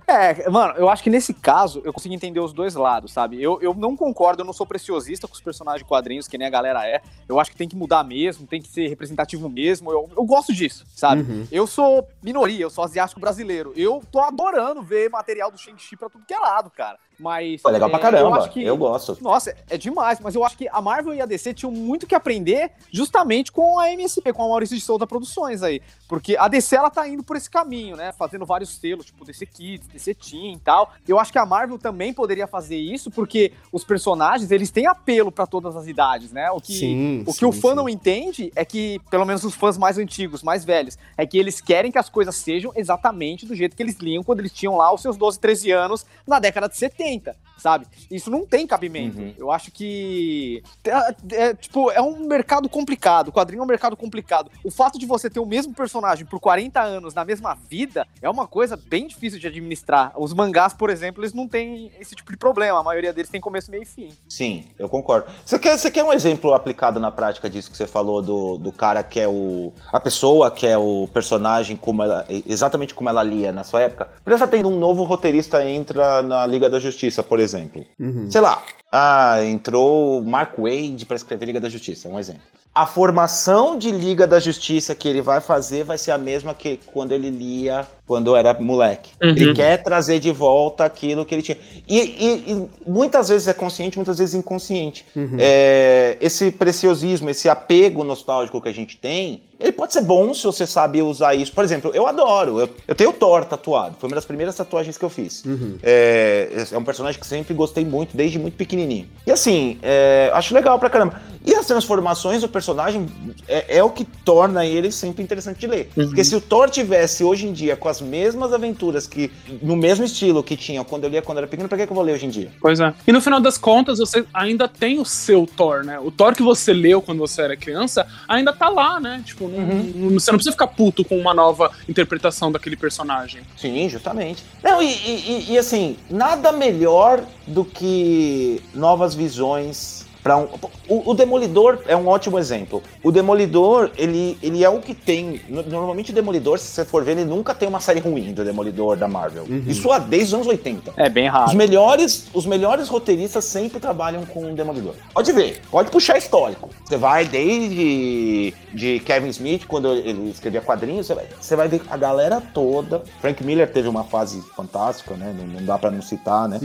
S1: É, mano, eu acho que nesse caso eu consigo entender os dois lados, sabe? Eu, eu não concordo, eu não sou preciosista com os personagens de quadrinhos, que nem a galera é. Eu acho que tem que mudar mesmo, tem que ser representativo mesmo. Eu, eu gosto disso, sabe?
S2: Uhum.
S1: Eu sou minoria, eu sou asiático brasileiro. Eu tô adorando ver material do Shang-Chi pra tudo que é lado, cara. Mas.
S3: Pô, legal pra
S1: é,
S3: caramba.
S1: Eu,
S3: Eu,
S1: que,
S3: gosto.
S1: Nossa, é demais, mas eu acho que a Marvel e a DC tinham muito que aprender justamente com a MSP, com a Maurício de Souza Produções aí. Porque a DC, ela tá indo por esse caminho, né? Fazendo vários selos, tipo DC Kids, DC Teen e tal. Eu acho que a Marvel também poderia fazer isso, porque os personagens, eles têm apelo pra todas as idades, né? O que,
S2: Sim,
S1: o que
S2: sim,
S1: o fã
S2: sim.
S1: não entende é que, pelo menos os fãs mais antigos, mais velhos, é que eles querem que as coisas sejam exatamente do jeito que eles liam quando eles tinham lá os seus 12, 13 anos na década de 70, 80 sabe? Isso não tem cabimento.
S3: Uhum.
S1: Eu acho que. É, é, tipo, é um mercado complicado. O quadrinho é um mercado complicado. O fato de você ter o mesmo personagem por 40 anos na mesma vida é uma coisa bem difícil de administrar. Os mangás, por exemplo, eles não têm esse tipo de problema. A maioria deles tem começo, meio e fim.
S3: Sim, eu concordo. Você quer, você quer um exemplo aplicado na prática disso que você falou do, do cara que é o. A pessoa que é o personagem, como ela, exatamente como ela lia na sua época? Pensa tendo um novo roteirista entra na Liga da Justiça, por exemplo.
S2: Uhum.
S3: Sei lá, ah, entrou Mark Wade para escrever Liga da Justiça, um exemplo. A formação de Liga da Justiça que ele vai fazer vai ser a mesma que quando ele lia quando era moleque.
S5: Uhum.
S3: Ele quer trazer de volta aquilo que ele tinha. E, e- e muitas vezes é consciente, muitas vezes inconsciente.
S2: Uhum.
S3: É, esse preciosismo, esse apego nostálgico que a gente tem, ele pode ser bom se você sabe usar isso. Por exemplo, eu adoro, eu, eu tenho o Thor tatuado, foi uma das primeiras tatuagens que eu fiz.
S2: Uhum.
S3: É, é um personagem que sempre gostei muito, desde muito pequenininho. E assim, é, acho legal pra caramba. E as transformações do personagem é, é o que torna ele sempre interessante de ler. Porque se o Thor tivesse hoje em dia com as mesmas aventuras que no mesmo estilo que tinha quando eu lia quando era pequeno, pra que, que eu vou ler hoje em dia?
S5: Pois é. E no final das contas, você ainda tem o seu Thor, né? O Thor que você leu quando você era criança ainda tá lá, né? Tipo, não- você não precisa ficar puto com uma nova interpretação daquele personagem.
S3: Sim, justamente. Não, e- e- e, assim, nada melhor do que novas visões para um. O, o Demolidor é um ótimo exemplo. O Demolidor, ele, ele é o que tem. no- Normalmente o Demolidor, se você for ver, ele nunca tem uma série ruim do Demolidor da Marvel. Isso há desde os anos 80.
S1: É bem
S3: Os
S1: raro.
S3: melhores, os melhores roteiristas sempre trabalham com o Demolidor. Pode ver, pode puxar histórico. Você vai desde de Kevin Smith, quando ele escrevia quadrinhos, você vai, você vai ver a galera toda. Frank Miller teve uma fase fantástica, né? Não, não dá pra não citar, né?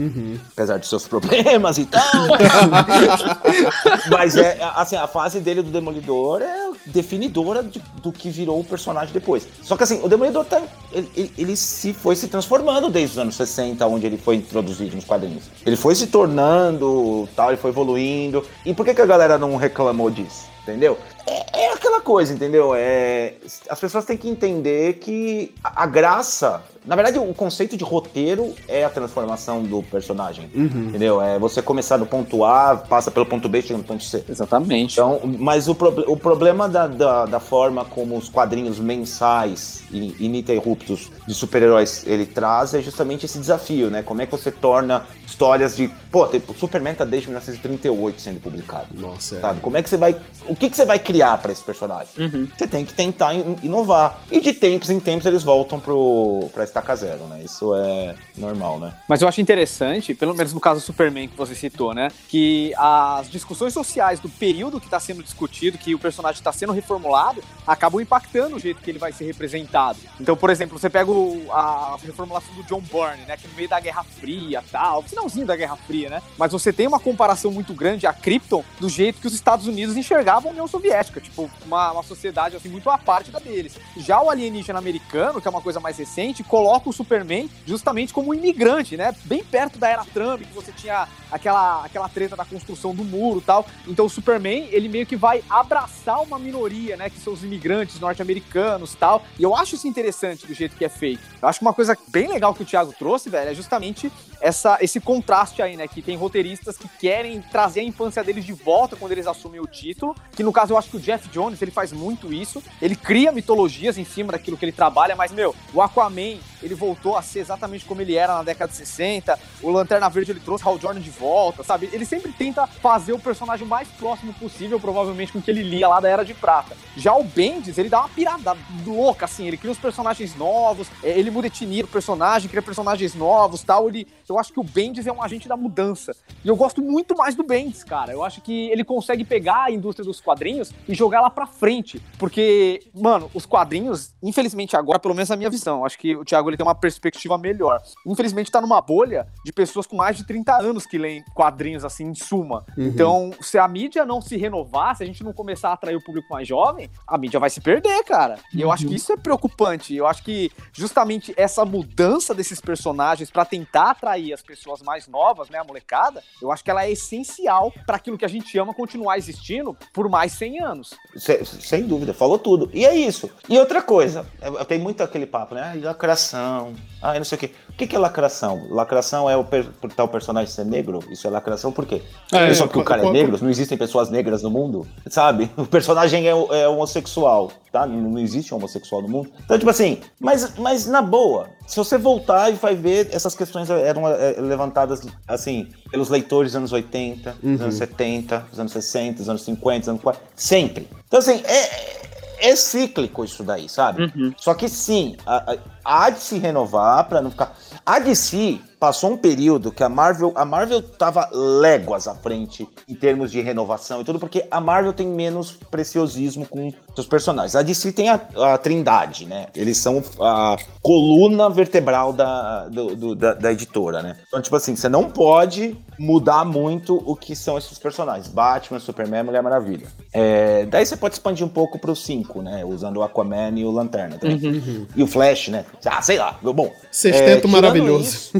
S3: Apesar de seus problemas e tal. Mas é assim, a fase dele do Demolidor é definidora de- do que virou o personagem depois. Só que assim, o Demolidor tá, ele, ele- ele se foi se transformando desde os anos 60, onde ele foi introduzido nos quadrinhos. Ele foi se tornando, tal, ele foi evoluindo. E por que, que a galera não reclamou disso? Entendeu? É, é aquela coisa, entendeu? É, as pessoas têm que entender que a, a graça. Na verdade, o conceito de roteiro é a transformação do personagem. Entendeu? É você começar no ponto A, passa pelo ponto B, chega no ponto C.
S1: Exatamente.
S3: Então, mas o, proble- o problema da, da, da forma como os quadrinhos mensais e ininterruptos de super-heróis ele traz é justamente esse desafio, né? Como é que você torna histórias de. Pô, tem- o Superman tá desde 1938 sendo publicado.
S2: Nossa, é.
S3: Sabe? Como é que você vai. O que, que você vai criar pra esse personagem? Você tem que tentar in- inovar. E de tempos em tempos eles voltam pro, pra estaca zero, né? Isso é normal, né?
S1: Mas eu acho interessante, pelo menos no caso do Superman que você citou, né? Que as discussões sociais do período que está sendo discutido, que o personagem está sendo reformulado, acabam impactando o jeito que ele vai ser representado. Então, por exemplo, você pega o- a reformulação do John Byrne, né? Que no meio da Guerra Fria tal, finalzinho da Guerra Fria, né? Mas você tem uma comparação muito grande a Krypton do jeito que os Estados Unidos enxergavam a União Soviética, tipo, uma, uma sociedade assim muito à parte da deles. Já o alienígena americano, que é uma coisa mais recente, coloca o Superman justamente como um imigrante, né? Bem perto da era Trump, que você tinha aquela, aquela treta da construção do muro tal. Então o Superman, ele meio que vai abraçar uma minoria, né? Que são os imigrantes norte-americanos tal. E eu acho isso interessante do jeito que é feito. Eu acho que uma coisa bem legal que o Thiago trouxe, velho, é justamente essa, esse contraste aí, né? Que tem roteiristas que querem trazer a infância deles de volta quando eles assumem o título. Que no caso eu acho que o Jeff Jones ele faz muito isso. Ele cria mitologias em cima daquilo que ele trabalha, mas, meu, o Aquaman, ele voltou a ser exatamente como ele era na década de 60. O Lanterna Verde ele trouxe Hal Jordan de volta, sabe? Ele sempre tenta fazer o personagem mais próximo possível, provavelmente com o que ele lia lá da Era de Prata. Já o Bendis, ele dá uma pirada louca, assim, ele cria os personagens novos, é, ele muda etnia do personagem, cria personagens novos tal. Ele, eu acho que o Bendis é um agente da mudança. E eu gosto muito mais do Bendis, cara. Eu acho que ele consegue pegar a indústria dos quadrinhos e jogar lá pra frente. Porque, mano, os quadrinhos, infelizmente agora, pelo menos a minha visão, acho que o Thiago ele tem uma perspectiva melhor. Infelizmente tá numa bolha de pessoas com mais de 30 anos que leem quadrinhos assim em suma.
S2: Uhum.
S1: Então, se a mídia não se renovar, se a gente não começar a atrair o público mais jovem, a mídia vai se perder, cara. E eu acho que isso é preocupante. Eu acho que justamente essa mudança desses personagens pra tentar atrair as pessoas mais novas, né, a molecada, eu acho que ela é essencial pra aquilo que a gente ama continuar existindo por mais 100 anos.
S3: Se- sem dúvida, falou tudo. E é isso. E outra coisa, tenho muito aquele papo, né? Ai, lacração. Ai, não sei o quê. O que, que é lacração? Lacração é o per, por tal personagem ser negro? Isso é lacração por quê?
S5: É,
S3: só porque o cara é negro? Não existem pessoas negras no mundo? Sabe? O personagem é, é homossexual, tá? Não, não existe homossexual no mundo. Então, tipo assim, mas, mas na boa, se você voltar e vai ver, essas questões eram é, levantadas, assim, pelos leitores dos anos 80, dos anos 70, dos anos 60, dos anos 50, dos anos 40, sempre. Então, assim, é, é cíclico isso daí, sabe? Só que sim, a- há de se renovar pra não ficar. A DC passou um período que a Marvel, a Marvel tava léguas à frente em termos de renovação e tudo, porque a Marvel tem menos preciosismo com seus personagens. A DC tem a, a Trindade, né? Eles são a coluna vertebral da, do- do- da, da editora, né? Então, tipo assim, você não pode mudar muito o que são esses personagens. Batman, Superman, Mulher Maravilha. É, daí você pode expandir um pouco pro 5, né? Usando o Aquaman e o Lanterna também. E o Flash, né? Ah, sei lá. Bom.
S2: Sexteto
S3: tirando
S2: maravilhoso.
S3: isso-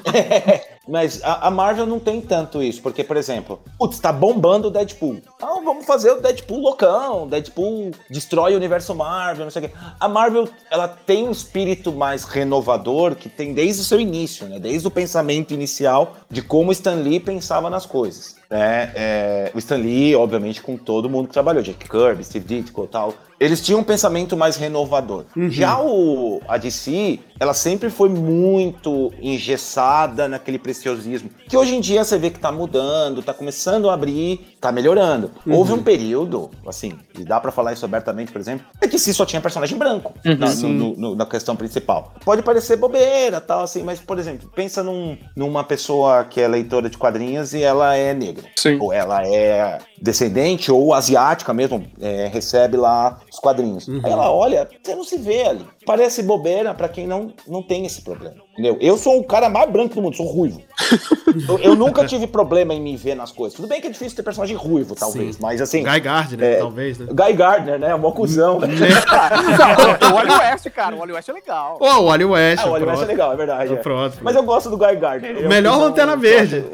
S3: Mas a, a Marvel não tem tanto isso, porque, por exemplo, putz, tá bombando o Deadpool. Ah, vamos fazer o Deadpool loucão, Deadpool destrói o universo Marvel, não sei o quê. A Marvel, ela tem um espírito mais renovador que tem desde o seu início, né? Desde o pensamento inicial de como Stan Lee pensava nas coisas. Né? É, o Stan Lee, obviamente, com todo mundo que trabalhou, Jack Kirby, Steve Ditko e tal, eles tinham um pensamento mais renovador. Já o, a DC, ela sempre foi muito engessada naquele preciosismo, que hoje em dia você vê que tá mudando, tá começando a abrir, tá melhorando. Houve um período, assim, e dá pra falar isso abertamente, por exemplo, é que DC só tinha personagem branco na, no- no- na questão principal. Pode parecer bobeira, tal, assim, mas, por exemplo, pensa num- numa pessoa que é leitora de quadrinhos e ela é negra.
S5: Sim.
S3: Ou ela é descendente ou asiática mesmo, é, recebe lá os quadrinhos. Aí ela olha, você não se vê ali. Parece bobeira pra quem não, não tem esse problema. Entendeu? Eu sou o cara mais branco do mundo, sou ruivo. eu, eu nunca tive problema em me ver nas coisas. Tudo bem que é difícil ter personagem ruivo, talvez,
S2: Sim.
S3: mas assim.
S2: Guy Gardner,
S3: É.
S2: talvez, né?
S3: Guy Gardner, né? Mó cuzão. né?
S1: Não, o Wally West, cara, o Wally West é legal.
S2: Ô, o Wally West.
S3: Ah, o Wally West é
S2: pronto.
S3: legal, é verdade. é.
S2: Pronto.
S3: Mas eu gosto do Guy Gardner. É
S2: Melhor Lanterna Verde.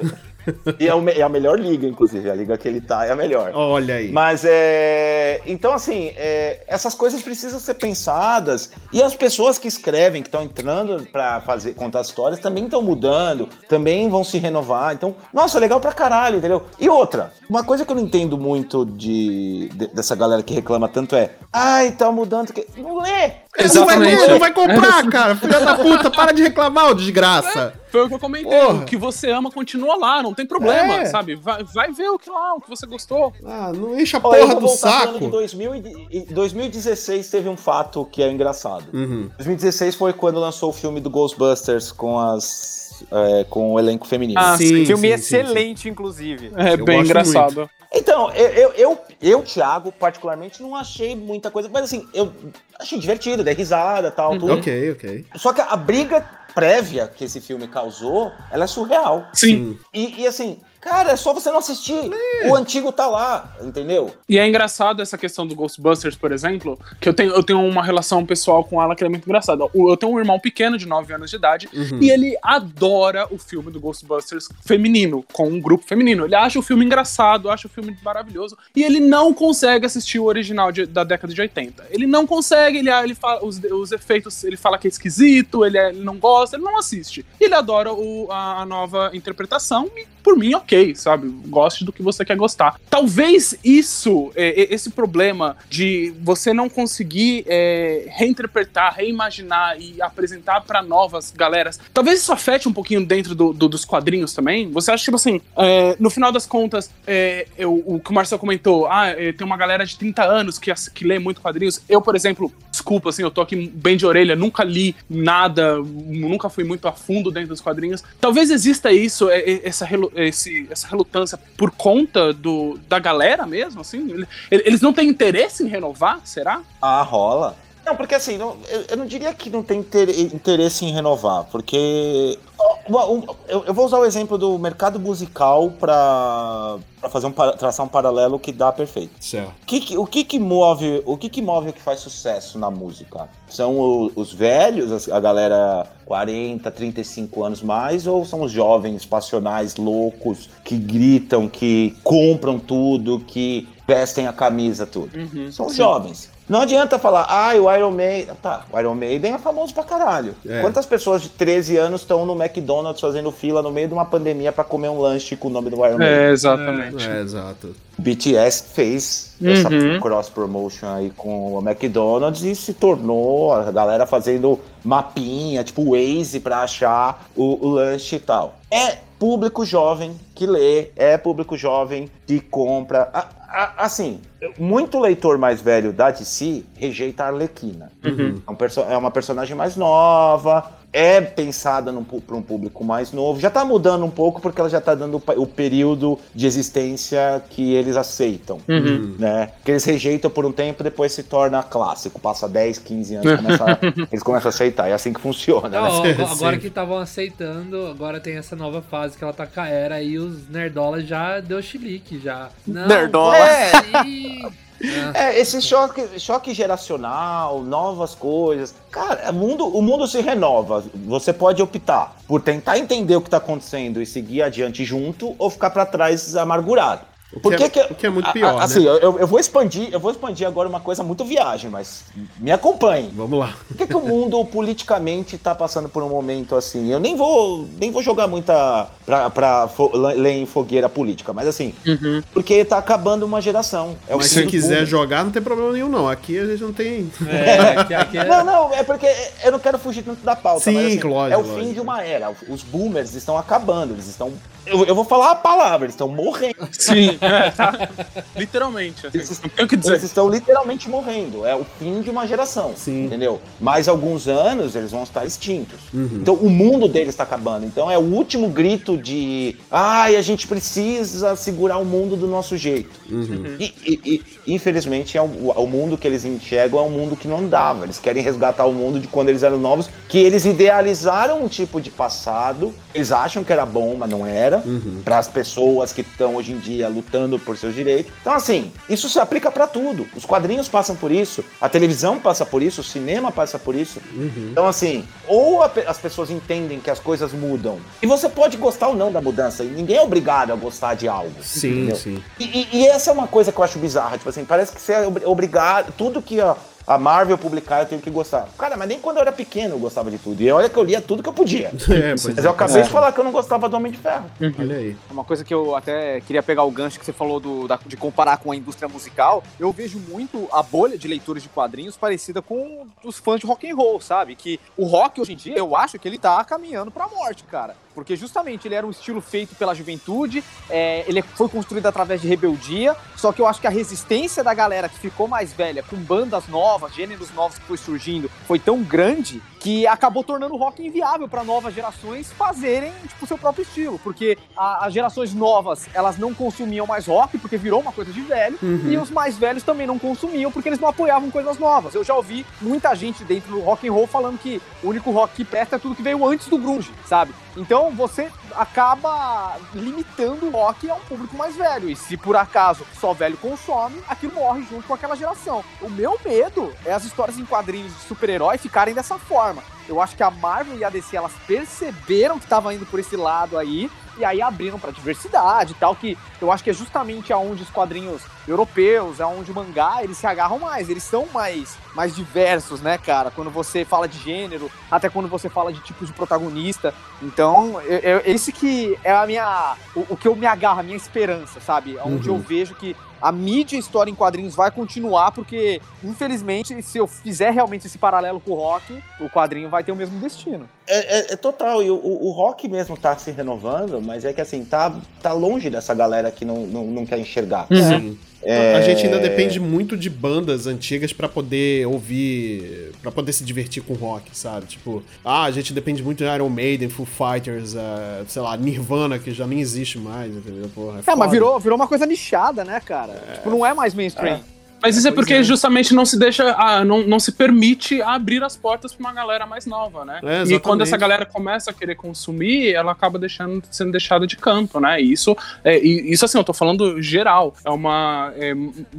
S3: E é, o é a melhor liga, inclusive. A liga que ele tá é a melhor.
S2: Olha aí.
S3: Mas é. Então, assim, é, essas coisas precisam ser pensadas. E as pessoas que escrevem, que estão entrando pra fazer, contar histórias, também estão mudando, também vão se renovar. Então, nossa, legal pra caralho, entendeu? E outra, uma coisa que eu não entendo muito de, de- dessa galera que reclama tanto é. Ai, tá mudando. que-" Não lê!
S2: Não vai,
S5: Exatamente.
S2: não vai comprar, cara. Filha da puta, para de reclamar, ô desgraça.
S5: Foi o que eu comentei.
S2: Porra.
S5: O que você ama continua lá, não tem problema,
S2: É.
S5: sabe? Vai, vai ver o que lá, o que você gostou.
S2: Ah, não enche a porra do saco.
S3: 2000 e- e 2016 teve um fato que é engraçado.
S2: Uhum.
S3: 2016 foi quando lançou o filme do Ghostbusters com as é, com o elenco feminino.
S5: Ah,
S2: Sim,
S1: Filme
S2: sim, sim, sim.
S1: excelente, inclusive.
S5: É
S2: Eu
S5: bem engraçado.
S3: Então, eu, eu, eu, eu, Thiago, particularmente, não achei muita coisa, mas assim, eu achei divertido, dei risada tal, tudo.
S2: Ok, ok.
S3: Só que a briga prévia que esse filme causou, ela é surreal.
S5: Sim.
S3: E, e assim, cara, é só você não assistir. O antigo tá lá, entendeu?
S5: E é engraçado essa questão do Ghostbusters, por exemplo, que eu tenho, eu tenho uma relação pessoal com ela que é muito engraçada. Eu tenho um irmão pequeno de 9 anos de idade e ele adora o filme do Ghostbusters feminino, com um grupo feminino. Ele acha o filme engraçado, acha o filme maravilhoso e ele não consegue assistir o original de- da década de 80. Ele não consegue, ele, ele fala os, os efeitos, ele fala que é esquisito, ele, é- ele não gosta. gosta, ele não assiste. Ele adora o, a, a nova interpretação e, por mim, ok, sabe? Goste do que você quer gostar. Talvez isso, é, esse problema de você não conseguir é, reinterpretar, reimaginar e apresentar para novas galeras, talvez isso afete um pouquinho dentro do, do, dos quadrinhos também. Você acha, tipo assim, é, no final das contas, é, eu, o que o Marcel comentou, ah, é, tem uma galera de 30 anos que, que lê muito quadrinhos. Eu, por exemplo, desculpa, assim, eu tô aqui bem de orelha, nunca li nada, nunca fui muito a fundo dentro dos quadrinhos. Talvez exista isso, essa, esse, essa relutância por conta do, da galera mesmo, assim? Eles não têm interesse em renovar, será?
S3: Ah, rola. Não, porque assim, não, eu, eu, não diria que não tem interesse em renovar, porque. Eu, vou usar o exemplo do mercado musical para fazer um traçar um paralelo que dá perfeito.
S2: Certo.
S3: O que, o que, que move o que, que move o que faz sucesso na música? São o, os velhos, a galera 40, 35 anos mais, ou são os jovens passionais loucos que gritam, que compram tudo, que vestem a camisa tudo? Uhum, são os sim. jovens. Não adianta falar, ah, o Iron Maiden. Tá, o Iron Maiden é famoso pra caralho. É. Quantas pessoas de 13 anos estão no McDonald's fazendo fila no meio de uma pandemia para comer um lanche com o nome do Iron Maiden?
S5: É, exatamente.
S2: É, é exato.
S3: BTS fez uhum. essa cross promotion aí com o McDonald's e se tornou a galera fazendo mapinha, tipo Waze para achar o, o lanche e tal. É público jovem que lê, é público jovem que compra. Assim, muito leitor mais velho da DC rejeita a Arlequina. Uhum. É, é uma personagem mais nova, é pensada para um público mais novo. Já está mudando um pouco porque ela já está dando o período de existência que eles aceitam, uhum. né? Que eles rejeitam por um tempo, depois se torna clássico. Passa 10, 15 anos, começa, eles começam a aceitar. É assim que funciona.
S4: Não, né? Agora que estavam aceitando, agora tem essa nova fase que ela tá com a era e os nerdolas já deu chilique já.
S1: Não, nerdola. É.
S3: É, esse choque, choque geracional, novas coisas. Cara, o mundo, o mundo se renova. Você pode optar por tentar entender o que está acontecendo e seguir adiante junto ou ficar para trás amargurado.
S2: O que, é, que, o que é muito pior,
S3: a, Assim, né? eu, eu, vou expandir, eu vou expandir agora uma coisa muito viagem, mas me acompanhe.
S2: Vamos lá.
S3: Por que, que o mundo politicamente está passando por um momento assim? Eu nem vou, nem vou jogar muita pra, pra fo, ler em fogueira política, mas assim, uhum. porque está acabando uma geração.
S2: É mas se quiser jogar, não tem problema nenhum, não. Aqui a gente não tem.
S3: É, aqui, aqui é... Não, não, é porque eu não quero fugir tanto da pauta.
S2: Sim,
S3: mas,
S2: assim, lógico,
S3: É o
S2: lógico.
S3: fim de uma era. Os boomers estão acabando, eles estão eu, eu, vou falar a palavra, eles estão morrendo.
S5: Sim, é, tá. literalmente. Assim,
S3: eles, não que dizer. eles estão literalmente morrendo. É o fim de uma geração. Sim. Entendeu? Mais alguns anos eles vão estar extintos. Uhum. Então o mundo deles está acabando. Então é o último grito de ai, a gente precisa segurar o mundo do nosso jeito. Uhum. E, e, e, infelizmente é o, o, mundo que eles enxergam é um mundo que não dava. Eles querem resgatar o mundo de quando eles eram novos, que eles idealizaram um tipo de passado. Eles acham que era bom, mas não era uhum. para as pessoas que estão hoje em dia lutando por seus direitos. Então, assim, isso se aplica para tudo. Os quadrinhos passam por isso, a televisão passa por isso, o cinema passa por isso. Uhum. Então, assim, ou a, as pessoas entendem que as coisas mudam, e você pode gostar ou não da mudança, e ninguém é obrigado a gostar de algo.
S2: Sim, entendeu? sim.
S3: E, e, e, essa é uma coisa que eu acho bizarra, tipo assim, parece que você é obrigado, tudo que a, a Marvel publicar, eu tenho que gostar. Cara, mas nem quando eu era pequeno eu gostava de tudo. E olha que eu lia tudo que eu podia. É, mas eu acabei é. de falar que eu não gostava do Homem de Ferro.
S2: Uhum. Olha aí.
S1: Uma coisa que eu até queria pegar o gancho que você falou do, da, de comparar com a indústria musical, eu vejo muito a bolha de leitores de quadrinhos parecida com os fãs de rock and roll, sabe? Que o rock hoje em dia, eu acho que ele tá caminhando pra morte, cara porque justamente ele era um estilo feito pela juventude, é, ele foi construído através de rebeldia, só que eu acho que a resistência da galera que ficou mais velha, com bandas novas, gêneros novos que foi surgindo, foi tão grande que acabou tornando o rock inviável para novas gerações fazerem tipo seu próprio estilo, porque a, as gerações novas elas não consumiam mais rock porque virou uma coisa de velho uhum. e os mais velhos também não consumiam porque eles não apoiavam coisas novas. Eu já ouvi muita gente dentro do rock and roll falando que o único rock que presta é tudo que veio antes do grunge, sabe? Então você acaba limitando o rock a um público mais velho e se por acaso só velho consome, aquilo morre junto com aquela geração. O meu medo é as histórias em quadrinhos de super-herói ficarem dessa forma. Eu acho que a Marvel e a DC elas perceberam que estava indo por esse lado aí e aí abriram pra diversidade e tal, que eu acho que é justamente aonde os quadrinhos europeus, aonde o mangá, eles se agarram mais, eles são mais, mais diversos, né, cara? Quando você fala de gênero, até quando você fala de tipos de protagonista. Então, eu, eu, esse que é a minha. O, o, que eu me agarro, a minha esperança, sabe? Onde uhum. eu vejo que a mídia história em quadrinhos vai continuar, porque, infelizmente, se eu fizer realmente esse paralelo com o rock, o quadrinho vai ter o mesmo destino.
S3: É, é, é total, e o, o, rock mesmo tá se renovando, mas é que assim, tá, tá longe dessa galera que não, não, não quer enxergar.
S2: Uhum. É... A gente ainda depende muito de bandas antigas para poder ouvir, para poder se divertir com rock, sabe? Tipo, ah, a gente depende muito de Iron Maiden, Foo Fighters, uh, sei lá, Nirvana, que já nem existe mais, entendeu?
S1: Porra, é, é mas virou, virou uma coisa nichada, né, cara? É... Tipo, não é mais mainstream. É.
S5: Mas isso é porque é. justamente não se deixa, ah, não, não se permite abrir as portas para uma galera mais nova, né? É, e quando essa galera começa a querer consumir, ela acaba deixando, sendo deixada de canto, né? E isso, é, e isso assim, eu tô falando geral. É uma. É,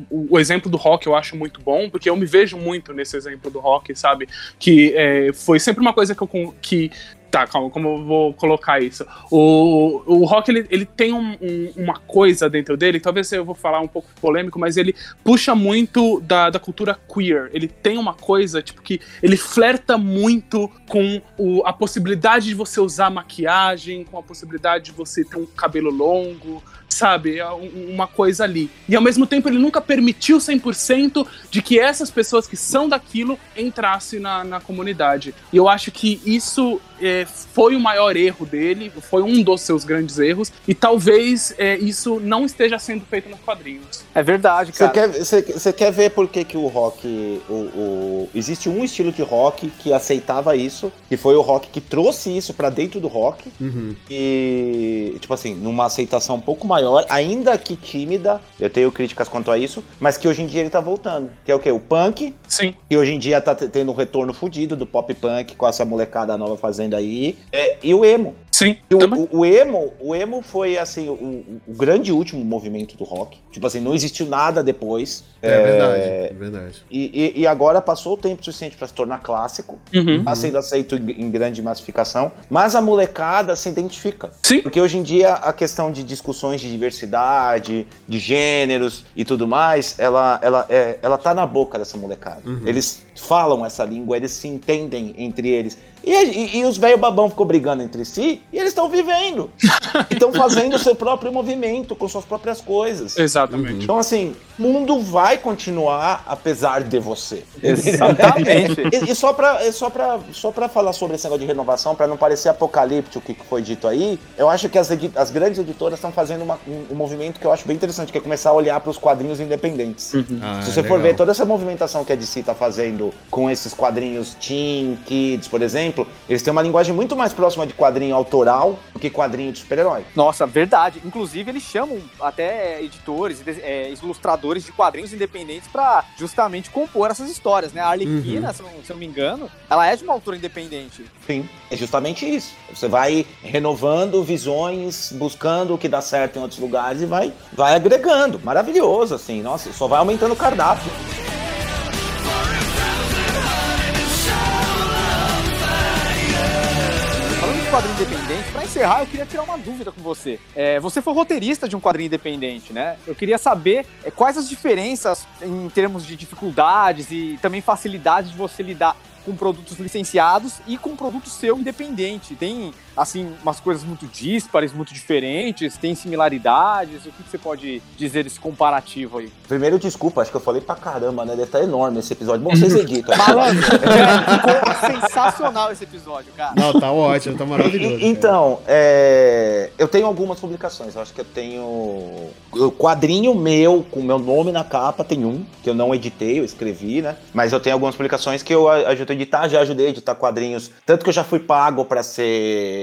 S5: o, o, exemplo do rock eu acho muito bom, porque eu me vejo muito nesse exemplo do rock, sabe? Que é, foi sempre uma coisa que eu. Que, Tá, calma, como eu vou colocar isso? O, o rock, ele, ele tem um, um, uma coisa dentro dele, talvez eu vou falar um pouco polêmico, mas ele puxa muito da, da cultura queer. Ele tem uma coisa, tipo, que ele flerta muito com o, a possibilidade de você usar maquiagem, com a possibilidade de você ter um cabelo longo, sabe? É uma coisa ali. E ao mesmo tempo ele nunca permitiu 100% de que essas pessoas que são daquilo entrassem na, na comunidade. E eu acho que isso é, foi o maior erro dele, foi um dos seus grandes erros, e talvez é, isso não esteja sendo feito nos quadrinhos.
S1: É verdade, cara.
S3: Você quer, quer ver por que, que o rock. O, o, existe um estilo de rock que aceitava isso, que foi o rock que trouxe isso para dentro do rock,
S2: uhum.
S3: e, tipo assim, numa aceitação um pouco maior, ainda que tímida, eu tenho críticas quanto a isso, mas que hoje em dia ele tá voltando. Que é o quê? O punk.
S5: Sim.
S3: Que hoje em dia tá tendo um retorno fudido do pop punk com essa molecada nova fazendo aí. É, e o emo.
S5: Sim.
S3: O, o, o, emo, o emo foi assim o, o, grande último movimento do rock. Tipo assim, não existiu nada depois.
S2: É, é verdade, é verdade.
S3: E, e, e, agora passou o tempo suficiente para se tornar clássico.
S5: Uhum.
S3: Está sendo aceito em, em, grande massificação. Mas a molecada se identifica.
S5: Sim.
S3: Porque hoje em dia a questão de discussões de diversidade, de gêneros e tudo mais, ela, ela, é, ela tá na boca dessa molecada. Uhum. Eles falam essa língua, eles se entendem entre eles. E, e, e os velho babão ficou brigando entre si e eles estão vivendo. Estão fazendo o seu próprio movimento com suas próprias coisas.
S5: Exatamente.
S3: Então, assim, o mundo vai continuar apesar de você.
S1: Exatamente.
S3: e, e, só para só pra, só pra falar sobre esse negócio de renovação, para não parecer apocalíptico o que foi dito aí, eu acho que as, as grandes editoras estão fazendo uma, um, um, movimento que eu acho bem interessante, que é começar a olhar para os quadrinhos independentes.
S5: Uhum. Ah,
S3: Se você legal. for ver toda essa movimentação que a DC está fazendo com esses quadrinhos Teen, Kids, por exemplo, eles têm uma linguagem muito mais próxima de quadrinho autoral do que quadrinho de super-herói.
S1: Nossa, verdade. Inclusive, eles chamam até editores, é, ilustradores de quadrinhos independentes para justamente compor essas histórias, né? A Arlequina, uhum. se, não, se não me engano, ela é de uma autora independente.
S3: Sim, é justamente isso. Você vai renovando visões, buscando o que dá certo em outros lugares e vai, vai agregando. Maravilhoso, assim. Nossa, só vai aumentando o cardápio.
S1: Quadrinho independente, para encerrar, eu queria tirar uma dúvida com você. É, você foi roteirista de um quadrinho independente, né? Eu queria saber é, quais as diferenças em termos de dificuldades e também facilidades de você lidar com produtos licenciados e com produto seu independente. Tem, assim, umas coisas muito díspares, muito diferentes, tem similaridades. O que você pode dizer desse comparativo aí?
S3: Primeiro, desculpa, acho que eu falei pra caramba, né? Deve estar enorme esse episódio. Bom, vocês editam.
S1: Malandro, ficou sensacional esse episódio, cara.
S2: Não, tá ótimo, tá maravilhoso.
S3: então, é... eu tenho algumas publicações. Eu acho que eu tenho o quadrinho meu, com meu nome na capa, tem um, que eu não editei, eu escrevi, né? Mas eu tenho algumas publicações que eu ajudei editar, já ajudei a editar quadrinhos. Tanto que eu já fui pago para ser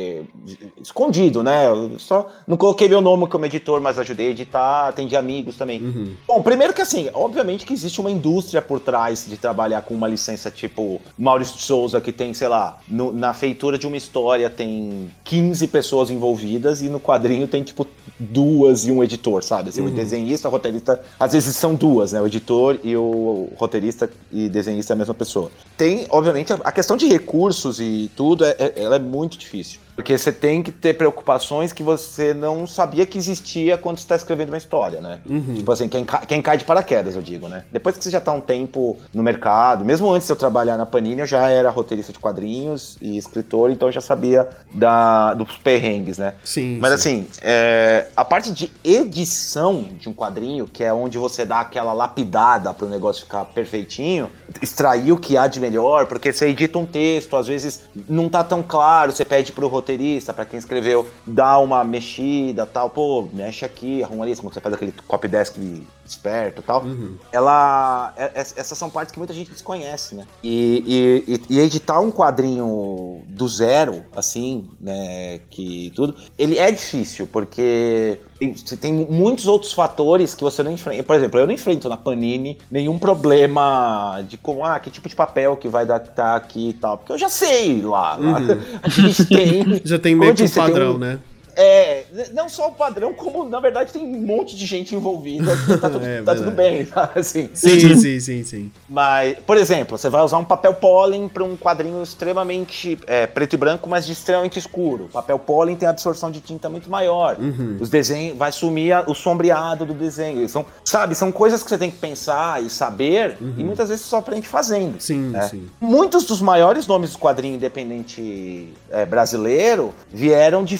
S3: escondido, né? Eu só não coloquei meu nome como editor, mas ajudei a editar, atendi amigos também.
S2: Uhum.
S3: Bom, primeiro que assim, obviamente que existe uma indústria por trás de trabalhar com uma licença tipo Maurício Souza, que tem, sei lá, no, na feitura de uma história tem 15 pessoas envolvidas e no quadrinho tem tipo duas e um editor, sabe? Assim, uhum. O desenhista, o roteirista, às vezes são duas, né? O editor e o roteirista e desenhista é a mesma pessoa. Tem, obviamente, a questão de recursos e tudo, é, é, ela é muito difícil. Porque você tem que ter preocupações que você não sabia que existia quando você está escrevendo uma história, né?
S2: Uhum.
S3: Tipo assim, quem, ca- quem cai de paraquedas, eu digo, né? Depois que você já tá um tempo no mercado, mesmo antes de eu trabalhar na Panini, eu já era roteirista de quadrinhos e escritor, então eu já sabia da, dos perrengues, né?
S2: Sim.
S3: Mas
S2: sim.
S3: assim, é, a parte de edição de um quadrinho, que é onde você dá aquela lapidada para o negócio ficar perfeitinho, extrair o que há de melhor, porque você edita um texto, às vezes não tá tão claro, você pede pro roteirista, para quem escreveu, dar uma mexida tal, pô, mexe aqui, arruma ali, como você faz aquele copy desk esperto e tal. Ela. é- é- essas são partes que muita gente desconhece, né? E, e- e- e editar um quadrinho do zero, assim, né? Que tudo. Ele é difícil, porque tem, tem muitos outros fatores que você não enfrenta. Por exemplo, eu não enfrento na Panini nenhum problema de como, ah, que tipo de papel que vai dar tá aqui e tal. Porque eu já sei lá. lá. A gente tem.
S2: Já tem meio que um padrão,
S3: um-
S2: né?
S3: É, não só o padrão, como na verdade tem um monte de gente envolvida. Tá tudo,
S2: É
S3: tá tudo bem, tá? assim.
S2: Sim, sim, sim, sim.
S3: Mas, por exemplo, você vai usar um papel pólen para um quadrinho extremamente é, preto e branco, mas de extremamente escuro. O papel pólen tem absorção de tinta muito maior.
S2: Uhum.
S3: Os desenhos vai sumir a- o sombreado do desenho. São, sabe, são coisas que você tem que pensar e saber, e muitas vezes você só aprende fazendo.
S2: Sim,
S3: É.
S2: sim.
S3: Muitos dos maiores nomes do quadrinho independente é, brasileiro vieram de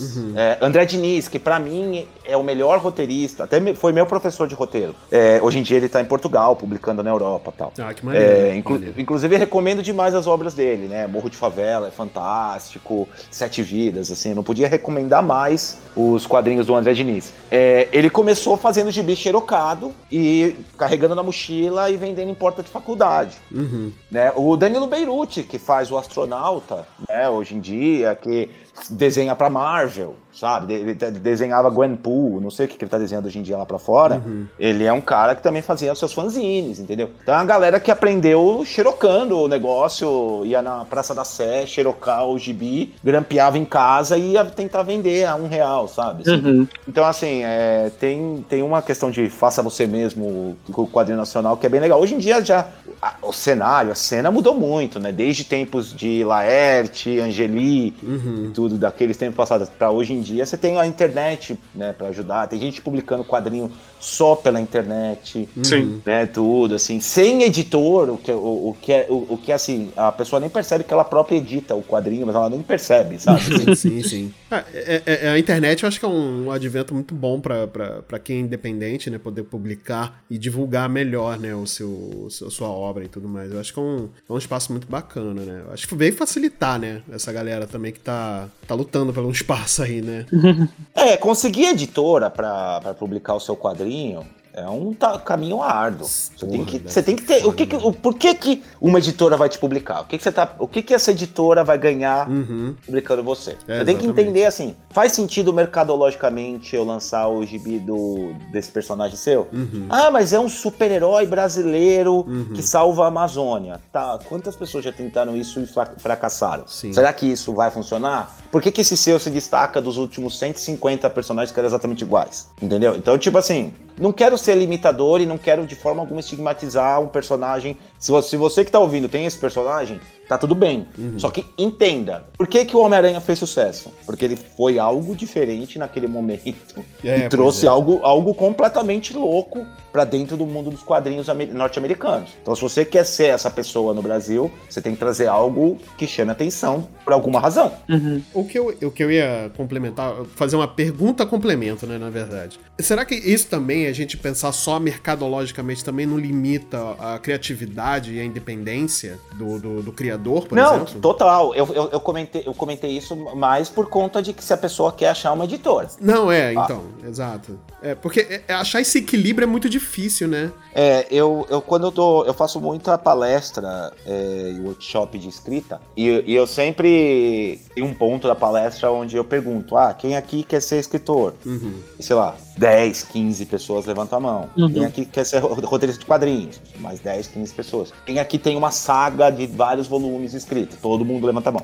S2: Uhum.
S3: É, André Diniz, que pra mim é o melhor roteirista, até foi meu professor de roteiro. É, hoje em dia ele tá em Portugal, publicando na Europa e tal.
S2: Ah, que maneiro.
S3: É, inclu-
S2: maneiro.
S3: inclusive recomendo demais as obras dele, né? Morro de Favela é fantástico, Sete Vidas, assim, não podia recomendar mais os quadrinhos do André Diniz. É, ele começou fazendo gibi xerocado e carregando na mochila e vendendo em porta de faculdade.
S2: Uhum.
S3: Né? O Danilo Beirute, que faz o astronauta, né, hoje em dia, que desenha pra Marvel, sabe? Ele de- desenhava Gwenpool, não sei o que, que ele tá desenhando hoje em dia lá pra fora. Ele é um cara que também fazia os seus fanzines, entendeu? Então é uma galera que aprendeu xerocando o negócio, ia na Praça da Sé, xerocar o gibi, grampeava em casa e ia tentar vender a um real, sabe? Assim, então, assim, é, tem, tem uma questão de faça você mesmo com o quadrinho nacional que é bem legal. Hoje em dia já a- o cenário, a cena mudou muito, né? Desde tempos de Laerte, Angeli,
S2: Uhum.
S3: tudo daqueles tempos passados para hoje em dia, você tem a internet, né, para ajudar. Tem gente publicando quadrinho só pela internet,
S5: Sim.
S3: né, tudo assim, sem editor, o que o, o que é o, o que é, assim, a pessoa nem percebe que ela própria edita o quadrinho, mas ela nem percebe, sabe?
S2: Sim, sim, sim. Ah, é- é- é- a internet eu acho que é um advento muito bom pra quem é independente, né? Poder publicar e divulgar melhor, né? O seu, a sua obra e tudo mais. Eu acho que é um, é um espaço muito bacana, né? Eu acho que veio facilitar, né? Essa galera também que tá, tá lutando pelo espaço aí, né?
S3: É, conseguir editora pra publicar o seu quadrinho é um caminho árduo. Você tem que, você tem que ter. O que que, o, por que, que uma editora vai te publicar? O que, que você tá, o que, que essa editora vai ganhar
S2: Uhum.
S3: publicando você?
S2: É,
S3: você tem que
S2: exatamente.
S3: entender assim: faz sentido mercadologicamente eu lançar o gibi do, desse personagem seu?
S2: Uhum.
S3: Ah, mas é um super-herói brasileiro que salva a Amazônia. Tá, quantas pessoas já tentaram isso e fra- fracassaram?
S2: Sim.
S3: Será que isso vai funcionar? Por que, que esse seu se destaca dos últimos 150 personagens que eram exatamente iguais? Entendeu? Então, tipo assim, não quero ser limitador e não quero de forma alguma estigmatizar um personagem. Se você, se você que tá ouvindo tem esse personagem, tá tudo bem.
S2: Uhum.
S3: Só que entenda, por que, que o Homem-Aranha fez sucesso? Porque ele foi algo diferente naquele momento
S2: É,
S3: e trouxe
S2: é.
S3: algo, algo completamente louco pra dentro do mundo dos quadrinhos ame- norte-americanos. Então, se você quer ser essa pessoa no Brasil, você tem que trazer algo que chame atenção por alguma razão.
S2: O que, eu, o que eu ia complementar, fazer uma pergunta complemento, né, na verdade. Será que isso também, a gente pensar só mercadologicamente, também não limita a criatividade e a independência do, do, do criador, por
S3: Não,
S2: exemplo?
S3: total. Eu, eu, eu comentei, eu comentei isso mais por conta de que se a pessoa quer achar uma editora.
S2: Não, é,
S3: Ah.
S2: então, exato. É, porque é- é- achar esse equilíbrio é muito difícil, né?
S3: É, eu, eu quando eu dou, eu faço muita palestra é, e workshop de escrita e, e eu sempre tenho um ponto da palestra onde eu pergunto, ah, quem aqui quer ser escritor?
S2: Uhum.
S3: Sei lá, 10, 15 pessoas levantam a mão. Quem aqui quer ser ro- roteirista de quadrinhos? Mais 10, 15 pessoas. Quem aqui tem uma saga de vários volumes escritos? Todo mundo levanta a mão.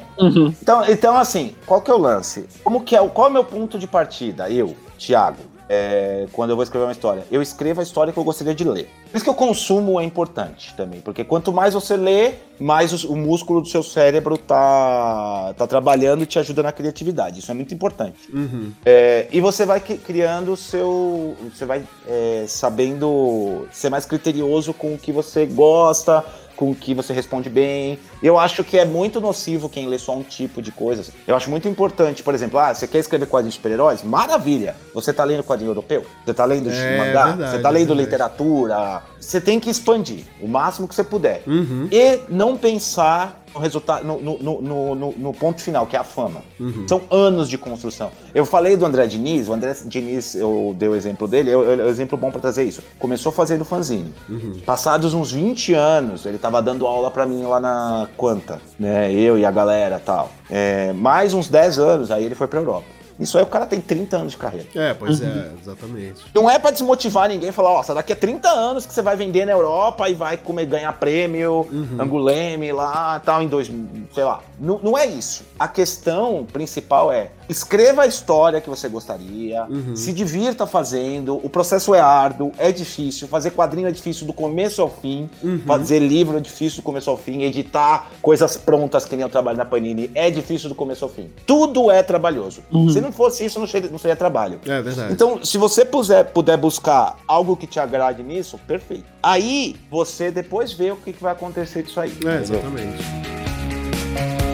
S3: Então, então, assim, qual que é o lance? Como que é, qual é o meu ponto de partida? Eu, Thiago. É, quando eu vou escrever uma história. Eu escrevo a história que eu gostaria de ler. Por isso que o consumo é importante também, porque quanto mais você lê, mais o, o músculo do seu cérebro tá, tá trabalhando e te ajuda na criatividade. Isso é muito importante.
S2: Uhum.
S3: É, e você vai cri- criando o seu. Você vai é, sabendo ser mais criterioso com o que você gosta, com que você responde bem. Eu acho que é muito nocivo quem lê só um tipo de coisas. Eu acho muito importante, por exemplo, ah, você quer escrever quadrinhos de super-heróis? Maravilha! Você tá lendo quadrinho europeu? Você tá lendo
S2: É,
S3: mangá?
S2: verdade,
S3: você tá lendo
S2: verdade.
S3: literatura? Você tem que expandir o máximo que você puder.
S2: Uhum.
S3: E não pensar no resultado, no, no, no, no- ponto final, que é a fama.
S2: Uhum.
S3: São anos de construção. Eu falei do André Diniz, o André Diniz, eu dei o exemplo dele, é um exemplo bom pra trazer isso. Começou fazendo fanzine. Passados uns 20 anos, ele tava dando aula pra mim lá na Quanta, né? Eu e a galera e tal. É, mais uns 10 anos, aí ele foi pra Europa. Isso aí o cara tem 30 anos de carreira.
S2: É, pois é, exatamente.
S3: Não é pra desmotivar ninguém e falar, ó, daqui a 30 anos que você vai vender na Europa e vai comer, ganhar prêmio, Anguleme lá, tal, em dois, sei lá. Não, não é isso. A questão principal é, escreva a história que você gostaria, se divirta fazendo, o processo é árduo, é difícil, fazer quadrinho é difícil do começo ao fim, fazer livro é difícil do começo ao fim, editar coisas prontas que nem eu trabalho na Panini é difícil do começo ao fim. Tudo é trabalhoso. Se não fosse isso, não seria, não seria trabalho.
S2: É verdade.
S3: Então, se você puser, puder buscar algo que te agrade nisso, perfeito. Aí você depois vê o que, que vai acontecer disso aí.
S2: É, exatamente.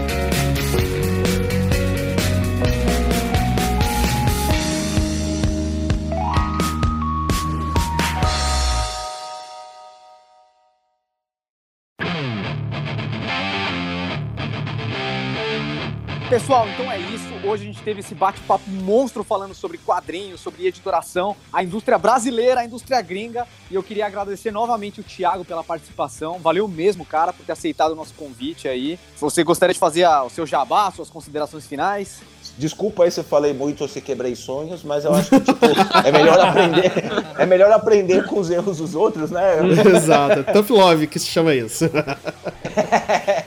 S1: Pessoal, então é isso. Hoje a gente teve esse bate-papo monstro falando sobre quadrinhos, sobre editoração, a indústria brasileira, a indústria gringa. E eu queria agradecer novamente o Thiago pela participação. Valeu mesmo, cara, por ter aceitado o nosso convite aí. Você gostaria de fazer a- o seu jabá, suas considerações finais?
S3: Desculpa aí se eu falei muito ou se quebrei sonhos, mas eu acho que tipo, é melhor aprender. É melhor aprender com os erros dos outros, né?
S2: Exato. Tough Love, que se chama isso.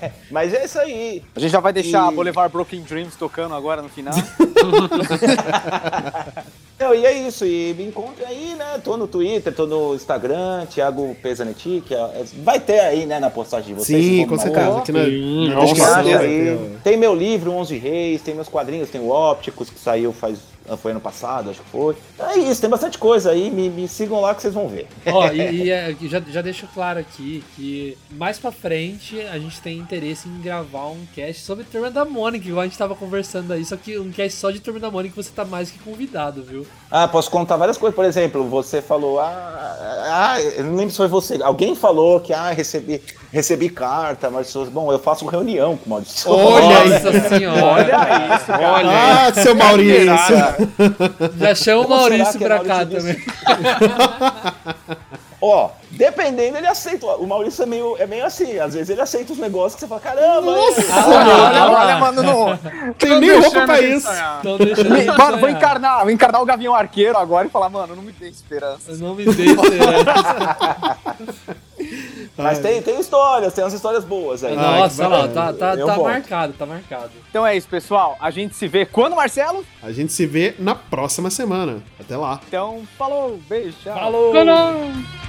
S3: Mas é isso aí.
S1: A gente já vai deixar
S3: E-
S1: Boulevard Broken Dreams tocando agora no final.
S3: Não, e é isso, e me encontre aí, né? Tô no Twitter, tô no Instagram, Thiago Pesanetti, que é- vai ter aí, né, na postagem de vocês.
S2: Sim, com certeza. Aqui na,
S5: Sim,
S2: na
S3: Tem, meu livro, 11 Reis, tem meus quadrinhos, tem o Ópticos, que saiu faz. Foi ano passado, acho que foi. É isso, tem bastante coisa aí. Me, me sigam lá que vocês vão ver.
S4: Ó, e, e, é, já, já deixo claro aqui que mais pra frente a gente tem interesse em gravar um cast sobre Turma da Mônica, igual a gente tava conversando aí, só que um cast só de Turma da Mônica você tá mais que convidado, viu?
S3: Ah, posso contar várias coisas. Por exemplo, você falou, ah, ah, eu não lembro se foi você. Alguém falou que, ah, recebi, recebi carta, mas bom, eu faço reunião com o Maurício.
S2: Olha aí.
S4: Nossa senhora!
S1: Olha isso, cara.
S2: Ah, seu Maurício!
S4: Já chama o Maurício
S3: é
S4: pra
S3: Maurício
S4: cá também.
S3: Ó, dependendo, ele aceita. O Maurício é meio, é meio assim. Às vezes ele aceita os negócios que você fala, caramba,
S2: Nossa!
S3: é-
S1: Olha, olha, mano, não.
S2: Tem nem roupa pra isso.
S1: Mano, vou encarnar, vou encarnar o Gavião Arqueiro agora e falar, mano, não me dê esperança.
S4: Não me deixe.
S3: Mas tem, tem histórias, tem umas histórias boas aí.
S2: Ah,
S4: Nossa, olha lá, tá, tá, tá marcado, tá marcado.
S1: Então é isso, pessoal. A gente se vê quando, Marcelo?
S2: A gente se vê na próxima semana. Até lá.
S1: Então, falou, beijo, tchau.
S4: Falou!
S6: Esse